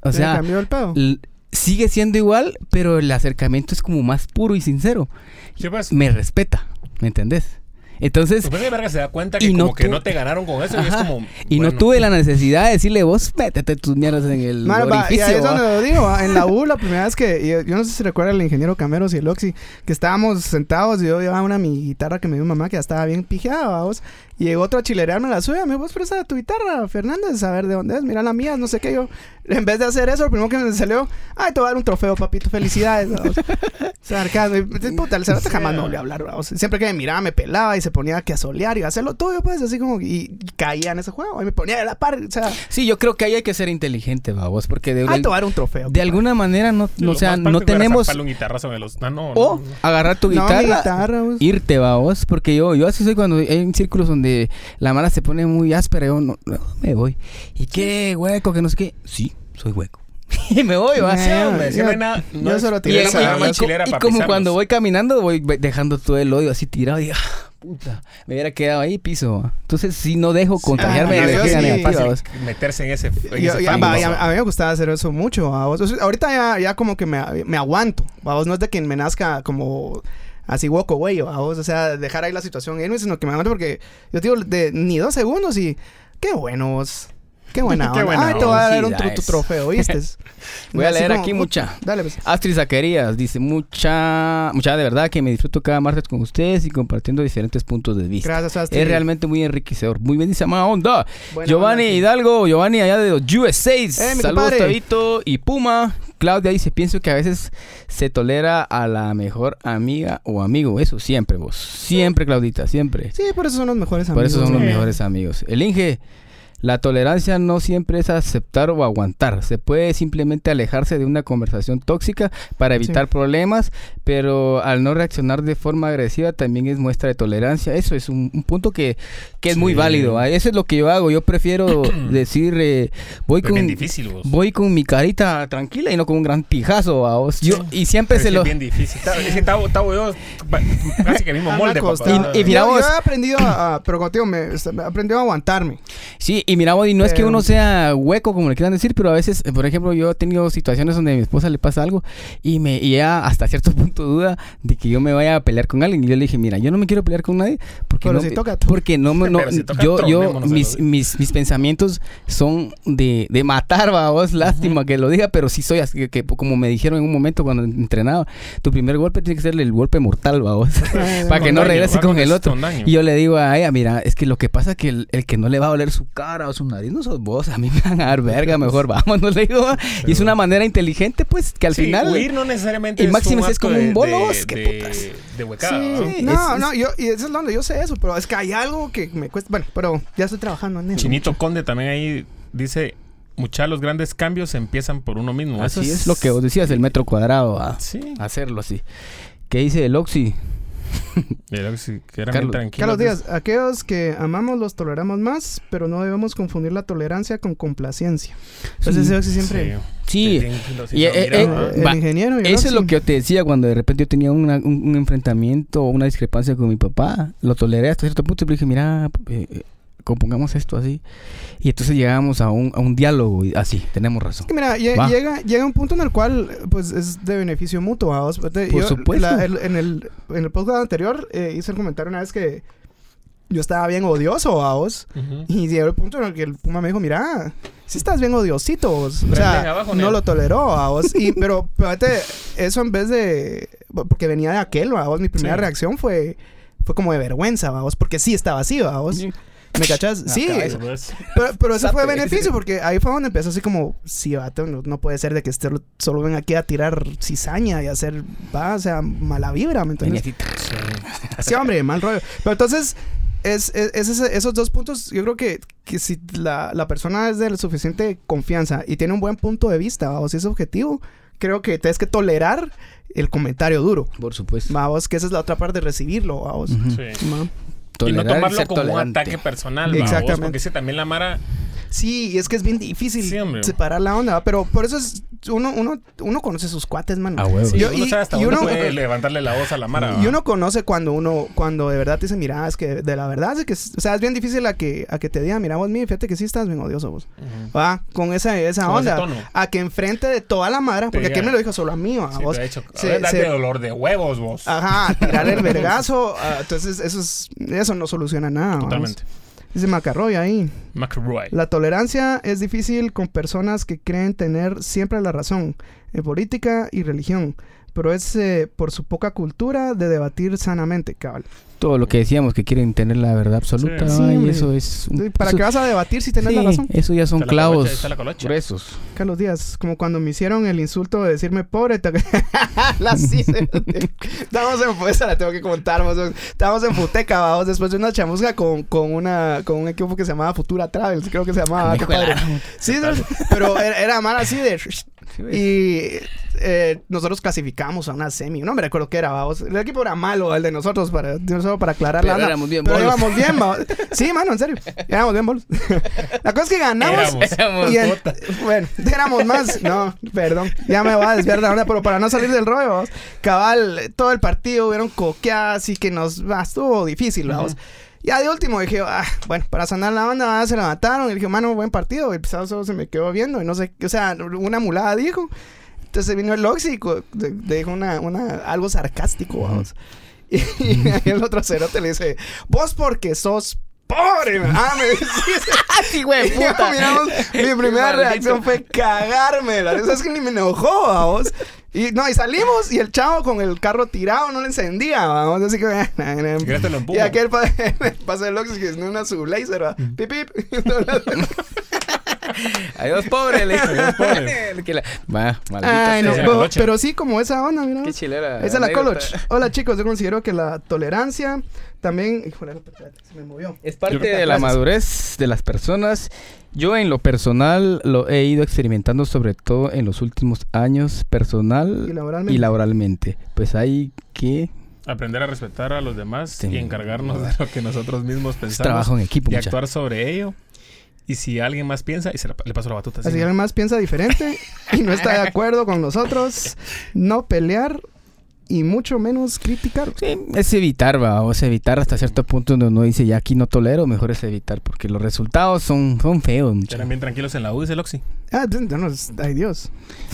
o ¿Se sea, cambió el pedo? sigue siendo igual, pero el acercamiento es como más puro y sincero. Sí, pues. Me respeta, ¿me entendés? Entonces, de verga se da cuenta que Y no como que no te ganaron con eso y es como... y no tuve la necesidad de decirle, vos métete tus mierdas en el Mano, va, y orificio. ahí es ¿va?". donde lo digo, ¿va? en la [laughs] U la primera vez que, yo, yo no sé si recuerda el ingeniero Cameros y el Oxy, que estábamos sentados y yo llevaba una mi guitarra que me dio mamá que ya estaba bien pijeada, vamos, llegó otro a chilerearme la suya, me vos presta tu guitarra, Fernández, a ver de dónde es, mira la mía, no sé qué, yo, en vez de hacer eso, lo primero que me salió, ay, te voy a dar un trofeo, papito, felicidades, [laughs] sarcasmo, y, puta, el cerote jamás me volvió a hablar, vamos. siempre que me miraba me pelaba y se ponía que a solear y a hacer lo tuyo, pues, así como, y, y caía en ese juego, y me ponía de la par, o sea, Sí, yo creo que ahí hay que ser inteligente, vos, porque de, ay, te voy a dar un trofeo. de alguna manera no, sí, no, sea, no tenemos un guitarrazo en los... No, no, o no, no. agarrar tu No, guitarra, guitarra, vos. irte, vos, porque yo, yo así soy cuando hay círculos donde la mala se pone muy áspera, yo no, no, me voy. ¿Y qué hueco? Que no sé qué. Sí, soy hueco. [laughs] y me voy, va. Hombre, yo- si no hay nada... No yo es- solo Y, tiré y- esa y- chilera y para como cuando voy caminando, voy dejando todo el odio así tirado y ah, puta, me hubiera quedado ahí piso. va. Entonces sí no dejo contagiarme Ah, de yo energía sí. negativa. fácil vos. meterse en ese... en Yo- ese ya, fango. va, ya- a mí me gustaba hacer eso mucho. a sea, ahorita ya, ya como que me, me aguanto. A vos no es de que me nazca como así hueco, güey. O sea, dejar ahí la situación irme, sino que me aguanto porque yo digo de ni dos segundos y qué bueno vos. Qué buena [laughs] Qué onda. buena Ay, te voy a dar un tu trofeo, ¿viste? [laughs] Voy a leer como, aquí mucha. Dale, pues. Astrid Zacarías dice mucha, mucha de verdad que me disfruto cada martes con ustedes y compartiendo diferentes puntos de vista. Gracias, Astrid. Es realmente muy enriquecedor. Muy bien, dice mala onda. Buena Giovanni onda. Hidalgo, Giovanni allá de los USA. mi Saludos. Tabito y Puma. Claudia dice, pienso que a veces se tolera a la mejor amiga o amigo. Eso siempre vos. Siempre, Claudita, siempre. Sí, por eso son los mejores Por amigos. eso son los mejores amigos. El Inge, la tolerancia no siempre es aceptar o aguantar. Se puede simplemente alejarse de una conversación tóxica para evitar Sí. problemas, pero al no reaccionar de forma agresiva también es muestra de tolerancia. Eso es un, un punto que, que es muy válido. ¿ah? Eso es lo que yo hago. Yo prefiero [clears throat] decir, eh, voy con... bien difícil, vos. Voy con mi carita tranquila y no con un gran pijazo a vos. Yo, y siempre Pero se es lo... Es bien difícil. Es que yo, casi que el mismo molde, papá. Y- y mira yo, vos. yo he aprendido a, a- pero contigo me, me he aprendido a aguantarme. Sí, y mira, Body, no es que Pero- uno sea hueco, como le quieran decir, pero a veces, por ejemplo, yo he tenido situaciones donde a mi esposa le pasa algo y me y ella hasta cierto [laughs] punto duda de que yo me vaya a pelear con alguien. Y yo le dije, mira, yo no me quiero pelear con nadie porque Pero no, si me- toca, [laughs] tú. porque no, me- no Pero si toca, yo, yo, tronémonos a mis, mis, mis pensamientos son de, de matar, va vos, lástima que lo diga, pero sí soy así, que, que como me dijeron en un momento cuando entrenaba, tu primer golpe tiene que ser el golpe mortal, va vos, [laughs] para que no regrese con con el otro. Y yo le digo a ella, mira, es que lo que pasa es que el, el que no le va a doler su cara o su nariz no sos vos, a mí me van a dar verga, mejor vámonos, [laughs] le digo. Y es una manera inteligente, pues, que al Sí, final... huir no necesariamente y si es como un bolo, de- vos, qué de- putas. De huecada, Sí, ¿no? No, es- no, yo, y eso es donde yo sé eso, pero es que hay algo que me cuesta. Bueno, pero ya estoy trabajando en eso. Chinito Conde también ahí dice, mucha los grandes cambios empiezan por uno mismo. Así Eso es lo que vos decías, el metro cuadrado, a Sí. hacerlo así. ¿Qué dice el Oxy? [laughs] Que sí, Carlos-. Carlos Díaz, aquellos que amamos los toleramos más, pero no debemos confundir la tolerancia con complacencia. Entonces, Sí. eso siempre. Sí, Y, eh, eh, Va, ingeniero. Eso es lo que yo te decía cuando de repente yo tenía una- un, un enfrentamiento o una discrepancia con mi papá. Lo toleré hasta cierto punto y le dije, mira, eh, eh, compongamos esto así. Y entonces llegamos a un, a un diálogo y así, tenemos razón. Es que mira, Va. llega, llega un punto en el cual pues es de beneficio mutuo. ¿va? Vos, Por yo, supuesto. la- el- en, el, en el podcast anterior eh, hice el comentario una vez que yo estaba bien odioso a vos. Y llegó el punto en el que el Puma me dijo, mira, si estás bien odiosito vos. O sea, abajo, no lo toleró a vos. Y, pero, pero fíjate, eso en vez de... Porque venía de aquel, a vos. Mi primera Sí. reacción fue... Fue como de vergüenza, ¿va vos. Porque sí estaba así, ¿va vos. ¿Me cachás? La Sí. cabeza. Pues, Pero, pero eso fue beneficio [laughs] porque ahí fue donde empezó así como, sí, vato, no, no puede ser de que este solo ven aquí a tirar cizaña y a hacer, va, o sea, mala vibra, ¿me entiendes? así, Sí, hombre, mal rollo. Pero entonces, es, es- es ese- esos dos puntos, yo creo que, que si la, la persona es de la suficiente confianza y tiene un buen punto de vista, ¿va? o si es objetivo, creo que tienes que tolerar el comentario duro. Por supuesto. Vamos, que esa es la otra parte de recibirlo, vamos. Ujú. sí. Y no tomarlo como un ataque personal. Exactamente. Vos, Porque ese también la Mara... Sí, y es que es bien difícil Sí, separar la onda, pero por eso es uno, uno, uno conoce sus cuates, man. A huevo. Sí, Yo- uno y- sabe hasta y uno- puede levantarle la voz a la Mara. Y uno conoce cuando uno, cuando de verdad te dice, mira, es que de la verdad es que, o sea, es bien difícil a que, a que te digan, mira, vos, mí, fíjate que sí estás bien odioso vos. Ujú. Va, con esa, esa Con ese onda. tono. A que enfrente de toda la madre, porque diga- aquí me lo dijo solo a mí, a Sí, vos. te ha hecho, se- a ver, date se- dolor de huevos vos. Ajá, tirar el [laughs] vergazo. ah, entonces, eso, es, eso no soluciona nada. vamos. Dice Macarroy ahí. McRoy. La tolerancia es difícil con personas que creen tener siempre la razón en política y religión, pero es eh, por su poca cultura de debatir sanamente, cabal. Todo lo que decíamos que quieren tener la verdad absoluta. Sí. hombre. eso es. un- ¿Para eso- qué vas a debatir si tenés sí, la razón? Eso ya son Está la clavos colocha, está la colocha. gruesos. Carlos Díaz, como cuando me hicieron el insulto de decirme pobre. te- [laughs] la sí, [laughs] Estábamos en pues, la tengo que contar. vos. Estábamos en Futeca, vamos, después de una chamusca con, con, una, con un equipo que se llamaba Futura Travels, creo que se llamaba. Gran- Sí, pero era, era mal así de... Y eh, nosotros clasificamos a una semi. No me recuerdo qué era, vamos. El equipo era malo, el de nosotros, para, para aclarar Pero la onda. éramos bien Pero bolos. íbamos bien, vamos. [laughs] Sí, mano, en serio. Éramos bien bolos. [laughs] la cosa es que ganamos. Éramos. Y bueno, éramos más. No, perdón. Ya me voy a desviar de la onda, pero para no salir del rollo, vamos. Cabal, todo el partido hubieron coqueadas y que nos ah, estuvo difícil, vamos. Ya de último dije, ah, bueno, para sanar la onda, ah, se la mataron. Y dije, mano, buen partido. Y el pisado solo se me quedó viendo y no sé, o sea, una mulada dijo. Entonces vino el óxico, dijo una, una, algo sarcástico, vamos. [laughs] Y, el otro cerote le dice, vos porque sos pobre. Ah, me decís. [laughs] ¡Sí, güey, puta! Miramos, mi [laughs] primera reacción fue cagarme. La verdad es que ni me enojó, vamos. Y no, y salimos y el chavo con el carro tirado no le encendía, vamos. Así que. Y aquel pa- pasa el Oxy que es una su blazer, va. Pip, pip. [laughs] Adiós, pobre. Le Adiós, pobre. [laughs] [laughs] Va, maldita Ay, no, pero, pero sí, como esa onda, mira. Qué chilera. Esa es la. Coloch. Hola chicos, yo considero que la tolerancia también. Híjole, se me movió. Es parte de la madurez de las personas. Yo en lo personal lo he ido experimentando sobre todo en los últimos años personal Y laboralmente. y laboralmente. Pues hay que Aprender a respetar a los demás Sí. y encargarnos de lo que nosotros mismos es pensamos. trabajo en equipo. y mucha. actuar sobre ello. Y si alguien más piensa, y se la- le paso la batuta. Sí. que alguien más piensa diferente y no está de acuerdo con nosotros, no pelear y mucho menos criticar. Sí, es evitar, va, o sea, evitar hasta cierto punto donde uno dice ya aquí no tolero, mejor es evitar, porque los resultados son, son feos. Eran bien tranquilos en la U, dice el Oxy. Ah, no, no, es- ay Dios.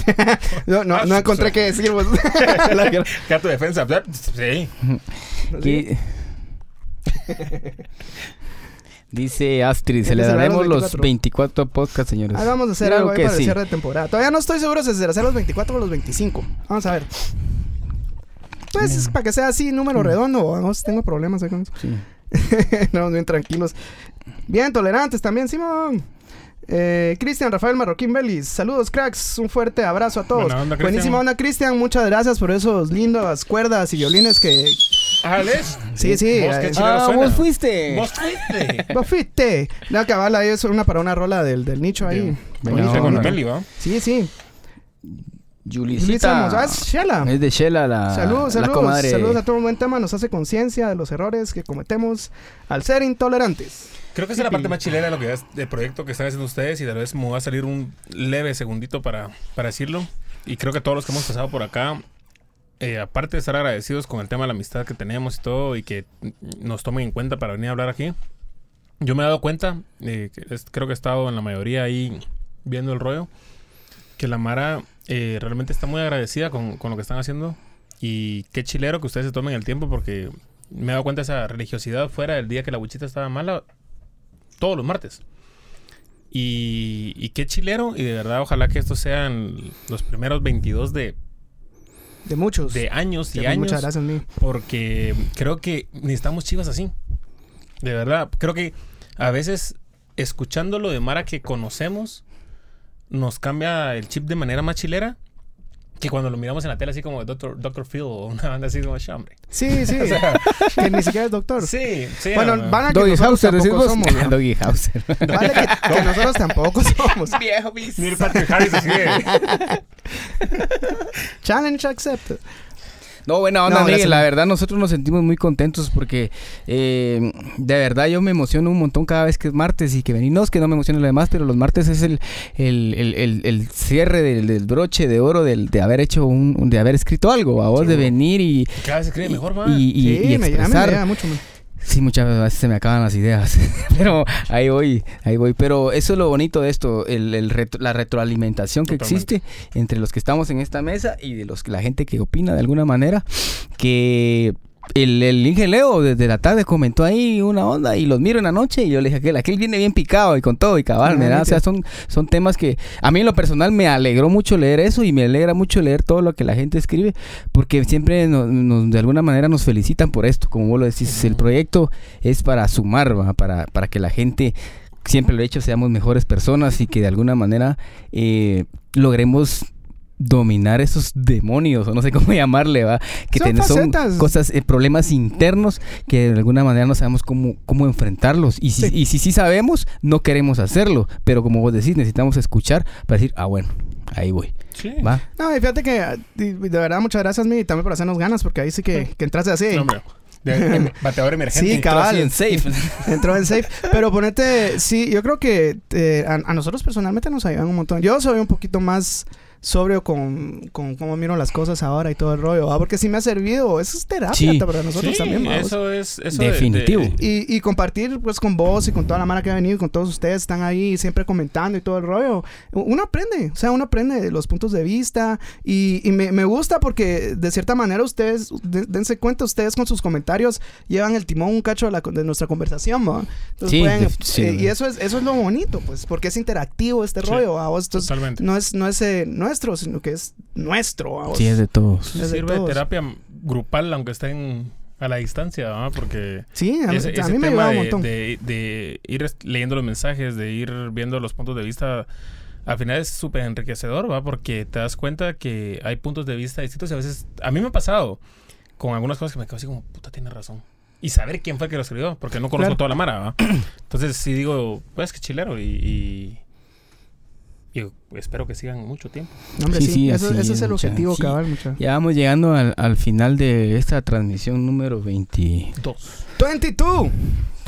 [laughs] no, no, no [laughs] encontré qué decir. vos. ¿Qué a tu defensa? Sí. Que- Dice Astrid, que celebraremos celebrar los los 24 podcasts, señores. Ah, vamos a hacer Creo algo ahí que para sí. el cierre de temporada. Todavía no estoy seguro si hacer los 24 o los 25. Vamos a ver. Pues es para que sea así, número redondo. Vamos, tengo problemas ahí con eso. Sí. [laughs] no, bien tranquilos. Bien tolerantes también, Simón. Eh, Cristian Rafael Marroquín Belis, saludos cracks, un fuerte abrazo a todos. Buena onda. Buenísima onda, Cristian, muchas gracias por esos lindas cuerdas y violines que... ¿Alex? Sí, sí. Vos, qué eh, chilero Ah, suena. vos fuiste. Vos fuiste. vos fuiste. La cabala ahí es una para una rola del, del nicho ahí. Bonita con Beli, ¿va? Sí, sí. Amos. Ah, es Shela. Es de Shela la, Saludos, la saludos. comadre. Saludos a todo un buen tema. Nos hace conciencia de los errores que cometemos al ser intolerantes. Creo que esa es la parte más chilera de lo que es del proyecto que están haciendo ustedes y tal vez me va a salir un leve segundito para, para decirlo. Y creo que todos los que hemos pasado por acá, eh, aparte de estar agradecidos con el tema de la amistad que tenemos y todo y que nos tomen en cuenta para venir a hablar aquí, yo me he dado cuenta, eh, que es- creo que he estado en la mayoría ahí viendo el rollo, que la Mara eh, realmente está muy agradecida con, con lo que están haciendo y qué chilero que ustedes se tomen el tiempo porque me he dado cuenta de esa religiosidad fuera del día que la buchita estaba mala, todos los martes. Y, y qué chilero, y de verdad ojalá que estos sean los primeros 22 de, De muchos. de años y Sí, años. Muchas gracias, mi. Porque creo que necesitamos chivas así. De verdad, creo que a veces escuchando lo de Mara que conocemos nos cambia el chip de manera más chilera que cuando lo miramos en la tele así como Doctor, Doctor Phil o una banda así como chambre. Sí, [laughs] sí. que ni siquiera es doctor. Sí, sí. Bueno, no, no. van a que Doggy nosotros Hauser, tampoco somos. ¿no? [laughs] Doggy Hauser. Vale que, que [laughs] nosotros tampoco somos. Viejo Neil Patrick Harris así Challenge accepted. No, buena onda, No, Miguel. gracias. La verdad, nosotros nos sentimos muy contentos porque eh, de verdad yo me emociono un montón cada vez que es martes y que venimos. Que no me emocione lo demás, pero los martes es el, el, el, el- el cierre del, del broche de oro del, de haber hecho un, de haber escrito algo, a vos, de venir y, Cada vez cree mejor, va. y, y- sí, y me, llega mucho. man. Sí, muchas veces se me acaban las ideas, [laughs] pero ahí voy, ahí voy. Pero eso es lo bonito de esto, el, el retro- la retroalimentación que Totalmente. existe entre los que estamos en esta mesa y de los que la gente que opina de alguna manera, que el, el Inge Leo desde la tarde comentó ahí una onda y los miro en la noche y yo le dije aquel, aquel viene bien picado y con todo y cabal, Ah, ¿verdad? O sea, son, son temas que a mí en lo personal me alegró mucho leer eso y me alegra mucho leer todo lo que la gente escribe porque siempre nos, nos- de alguna manera nos felicitan por esto, como vos lo decís, el proyecto es para sumar, ¿va? Para, para que la gente, siempre lo he dicho, seamos mejores personas y que de alguna manera eh, logremos dominar esos demonios o no sé cómo [laughs] llamarle va que Son cosas eh, problemas internos que de alguna manera no sabemos cómo cómo enfrentarlos y si Sí. y si sabemos no queremos hacerlo pero como vos decís necesitamos escuchar para decir ah bueno ahí voy Sí. va No, y fíjate que de verdad muchas gracias, mi, también por hacernos ganas, porque ahí sí que, que entraste así. No. De- em- [laughs] bateador emergente. Sí, cabal. Así en safe [laughs] Entró en safe. Pero ponete, sí, yo creo que eh, a, a nosotros personalmente nos ayudan un montón. Yo soy un poquito más sobrio con, con cómo miro las cosas ahora y todo el rollo, ¿va? porque sí me ha servido, eso es terapia Sí. para nosotros Sí, también, ¿va? eso es eso de- Definitivo. de- Y, y compartir pues con vos y con toda la mara que ha venido y con todos ustedes están ahí siempre comentando y todo el rollo. Uno aprende, o sea, uno aprende de los puntos de vista y, y me, me gusta porque de cierta manera ustedes, de- dense cuenta, ustedes con sus comentarios llevan el timón un cacho de, la- de nuestra conversación, ¿va? Entonces Sí, pueden- def- sí, eh, y eso es, eso es lo bonito, pues, porque es interactivo este Sí, rollo, ¿va? Vos, entonces, totalmente. no es, no es eh, nuestro, sino que es nuestro, ¿va? Vos. Sí, es de todos. es de sirve de todos. terapia grupal, aunque estén a la distancia, ¿verdad? Porque Sí, a, ese, a ese mí me tema ayuda un de, montón. de- de ir leyendo los mensajes, de ir viendo los puntos de vista, al final es súper enriquecedor, ¿va? Porque te das cuenta que hay puntos de vista distintos y a veces, a mí me ha pasado con algunas cosas que me quedo así como, puta, tiene razón. Y saber quién fue el que lo escribió, porque no conozco Claro. toda la mara, ¿va? Entonces sí digo, pues que chilero y... y y espero que sigan mucho tiempo. Hombre, Sí, sí, sí, eso- así ese es, el mucha- objetivo, sí. cabal, mucha. Ya vamos llegando al, al final de esta transmisión número 20, Dos. 22.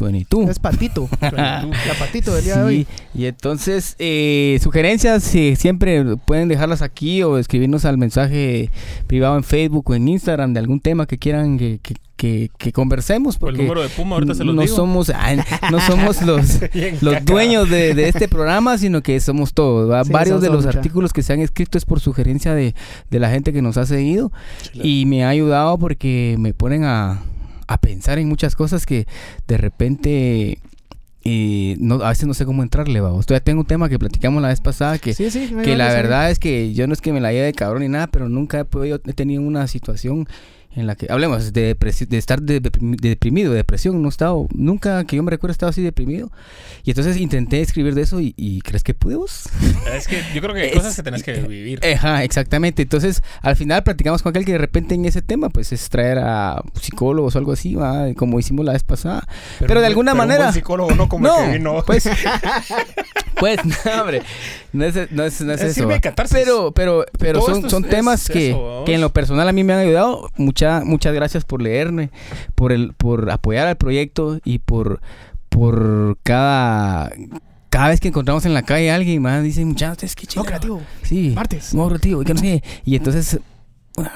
22. Es patito. [laughs] la patito del día de Sí, hoy. y entonces, eh, sugerencias eh, siempre pueden dejarlas aquí o escribirnos al mensaje privado en Facebook o en Instagram de algún tema que quieran que, que, que- que conversemos. El Porque número de Puma, ahorita se los no digo. somos, ay, no somos [laughs] los, los dueños de, de este programa, sino que somos todos. Varios de los mucha. artículos que se han escrito es por sugerencia de, de la gente que nos ha seguido y me ha ayudado porque me ponen a, a pensar en muchas cosas que de repente eh, no, a veces no sé cómo entrarle, vamos. Todavía tengo un tema que platicamos la vez pasada que, Sí, sí. que la verdad es que yo no es que me la lleve de cabrón ni nada, pero nunca he podido, he tenido una situación en la que, hablemos de, de estar de- deprimi- deprimido, depresión, no he estado, nunca que yo me recuerdo he estado así deprimido. Y entonces intenté escribir de eso y, y ¿crees que pude vos? [laughs] Es que yo creo que hay Es- cosas que tenés que vivir. Ajá, exactamente. Entonces, al final platicamos con aquel que de repente en ese tema, pues es traer a psicólogos o algo así, ¿va? como hicimos la vez pasada. Pero, de alguna un buen manera. psicólogo no como [laughs] no, el que vino. pues, [laughs] pues, no, hombre, no es, no es, no es Es eso. de. Pero, pero, pero Todo son, son temas que, eso, que en lo personal a mí me han ayudado. Mucha, muchas gracias por leerme, por el, por apoyar al proyecto y por, por cada cada vez que encontramos en la calle a alguien más dicen muchachos qué No, chido creativo. sí Martes. no creativo y que no sé y entonces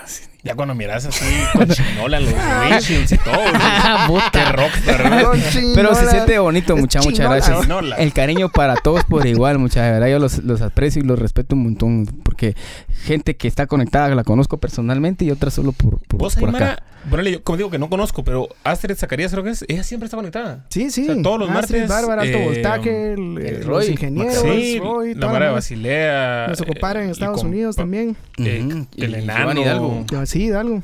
sí. Ya cuando miras así con chinola en los windshields y todo. Ah. Qué rockstar. Pero se siente bonito Es muchas gracias Chinola. el cariño para todos por igual, muchas de verdad yo los, los aprecio y los respeto un montón porque gente que está conectada la conozco personalmente y otras solo por, por, Vos, por Aymara, acá. ponele, yo, como digo que no conozco, pero Astrid Zacarías creo que es, ella siempre está conectada. Sí, sí. O sea, todos los Astrid, martes, Bárbara, alto eh, voltaje, el- el los Roy, ingenieros, Sí, Roy, la Mara. Basilea. Nuestro compadre en eh, y Estados compa- Unidos también. eh, el Y enano. Hidalgo. Ya, Sí, algo.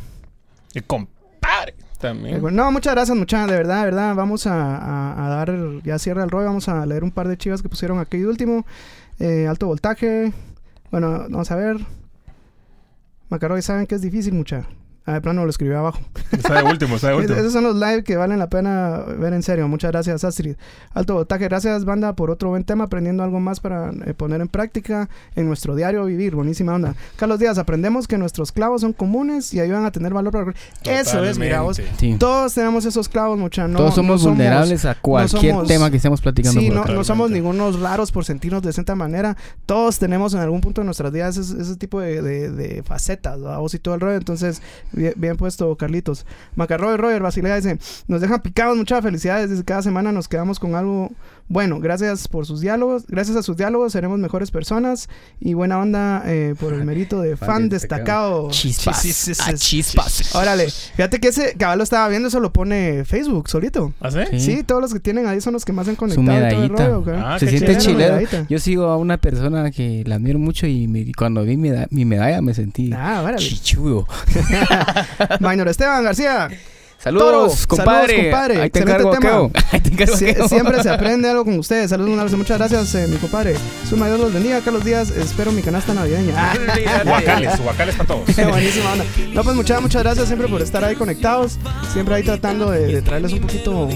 El compadre también. No, muchas gracias, muchas, de verdad, de verdad. Vamos a, a- a dar, ya cierra el rollo, vamos a leer un par de chivas que pusieron aquí de último. Eh, alto voltaje. Bueno, vamos a ver. Macaroy, saben que es difícil, mucha. Ah, de plano lo escribí abajo. Está de último, está de [laughs] Es- último. Esos son los live que valen la pena ver en serio. Muchas gracias, Astrid. Alto voltaje, gracias, banda, por otro buen tema, aprendiendo algo más para eh, poner en práctica en nuestro diario vivir. Buenísima onda. Carlos Díaz, aprendemos que nuestros clavos son comunes y ayudan a tener valor para. Eso es, mira vos. Totalmente. Sí. Todos tenemos esos clavos, mucha. No, Todos somos no vulnerables a cualquier somos- tema que estemos platicando. Sí, no, no somos Totalmente. ningunos raros por sentirnos de cierta manera. Todos tenemos en algún punto de nuestras vidas ese, ese tipo de, de- de facetas, ¿va? vos y todo el rollo. Entonces, bien, bien puesto, Carlitos. Macarroy Roger Basilea dice: Nos dejan picados, muchas felicidades. Desde cada semana nos quedamos con algo bueno. Gracias por sus diálogos. Gracias a sus diálogos seremos mejores personas. Y buena onda eh, por el mérito de [laughs] Fan destacado. Chispas. A chispas. Órale, fíjate que ese cabal lo estaba viendo, eso lo pone Facebook solito. ¿Ah, sí? Sí. Sí, todos los que tienen ahí son los que más han Su conectado. el medallita. Ah, Se siente. Medallita. Yo sigo a una persona que la admiro mucho y me- cuando vi mi, da- mi medalla me sentí Ah, chichudo. [laughs] Minor Esteban García. Saludos, Toro, compadre. saludos, compadre. Ahí te Excelente encargo, tema. [laughs] Ahí te encargo, Sie- siempre se [laughs] aprende algo con ustedes. Saludos, un abrazo. Muchas gracias, eh, mi compadre. Suma Dios los bendiga. Carlos Díaz, espero mi canasta navideña. Ah, [laughs] Guacales, guacales para todos. qué buenísima onda. No, pues muchas, muchas gracias siempre por estar ahí conectados. Siempre ahí tratando de, de traerles un poquito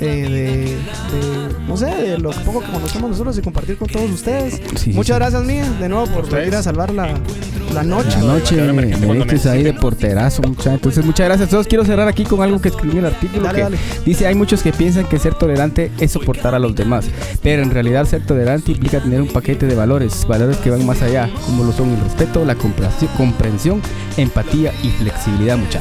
eh, de, de no sé, de lo poco que conocemos nosotros y compartir con todos ustedes. Sí, Muchas sí. gracias, Mía, de nuevo por Ustedes. venir a salvar la, la noche. La noche Mayor me, ahí de porterazo, mucha. Entonces, muchas gracias a todos. Quiero cerrar aquí con algo que escribí en el artículo. Dale, que dale. Dice, hay muchos que piensan que ser tolerante es soportar a los demás. Pero en realidad ser tolerante implica tener un paquete de valores. Valores que van más allá, como lo son el respeto, la comprensión, comprensión empatía y flexibilidad, mucha.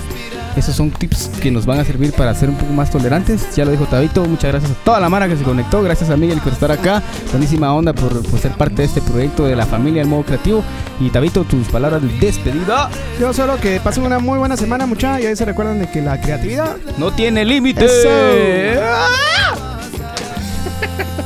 Esos son tips que nos van a servir para ser un poco más tolerantes. Ya lo dijo Tabito. Muchas gracias a toda la mara que se conectó. Gracias a Miguel por estar acá. Buenísima onda por, por ser parte de este proyecto de la familia El Modo Creativo. Y Tabito, tus palabras de despedida. Yo solo que pasen una muy buena semana, muchachos. Y ahí se recuerdan de que la creatividad No tiene límite. Eso. [laughs]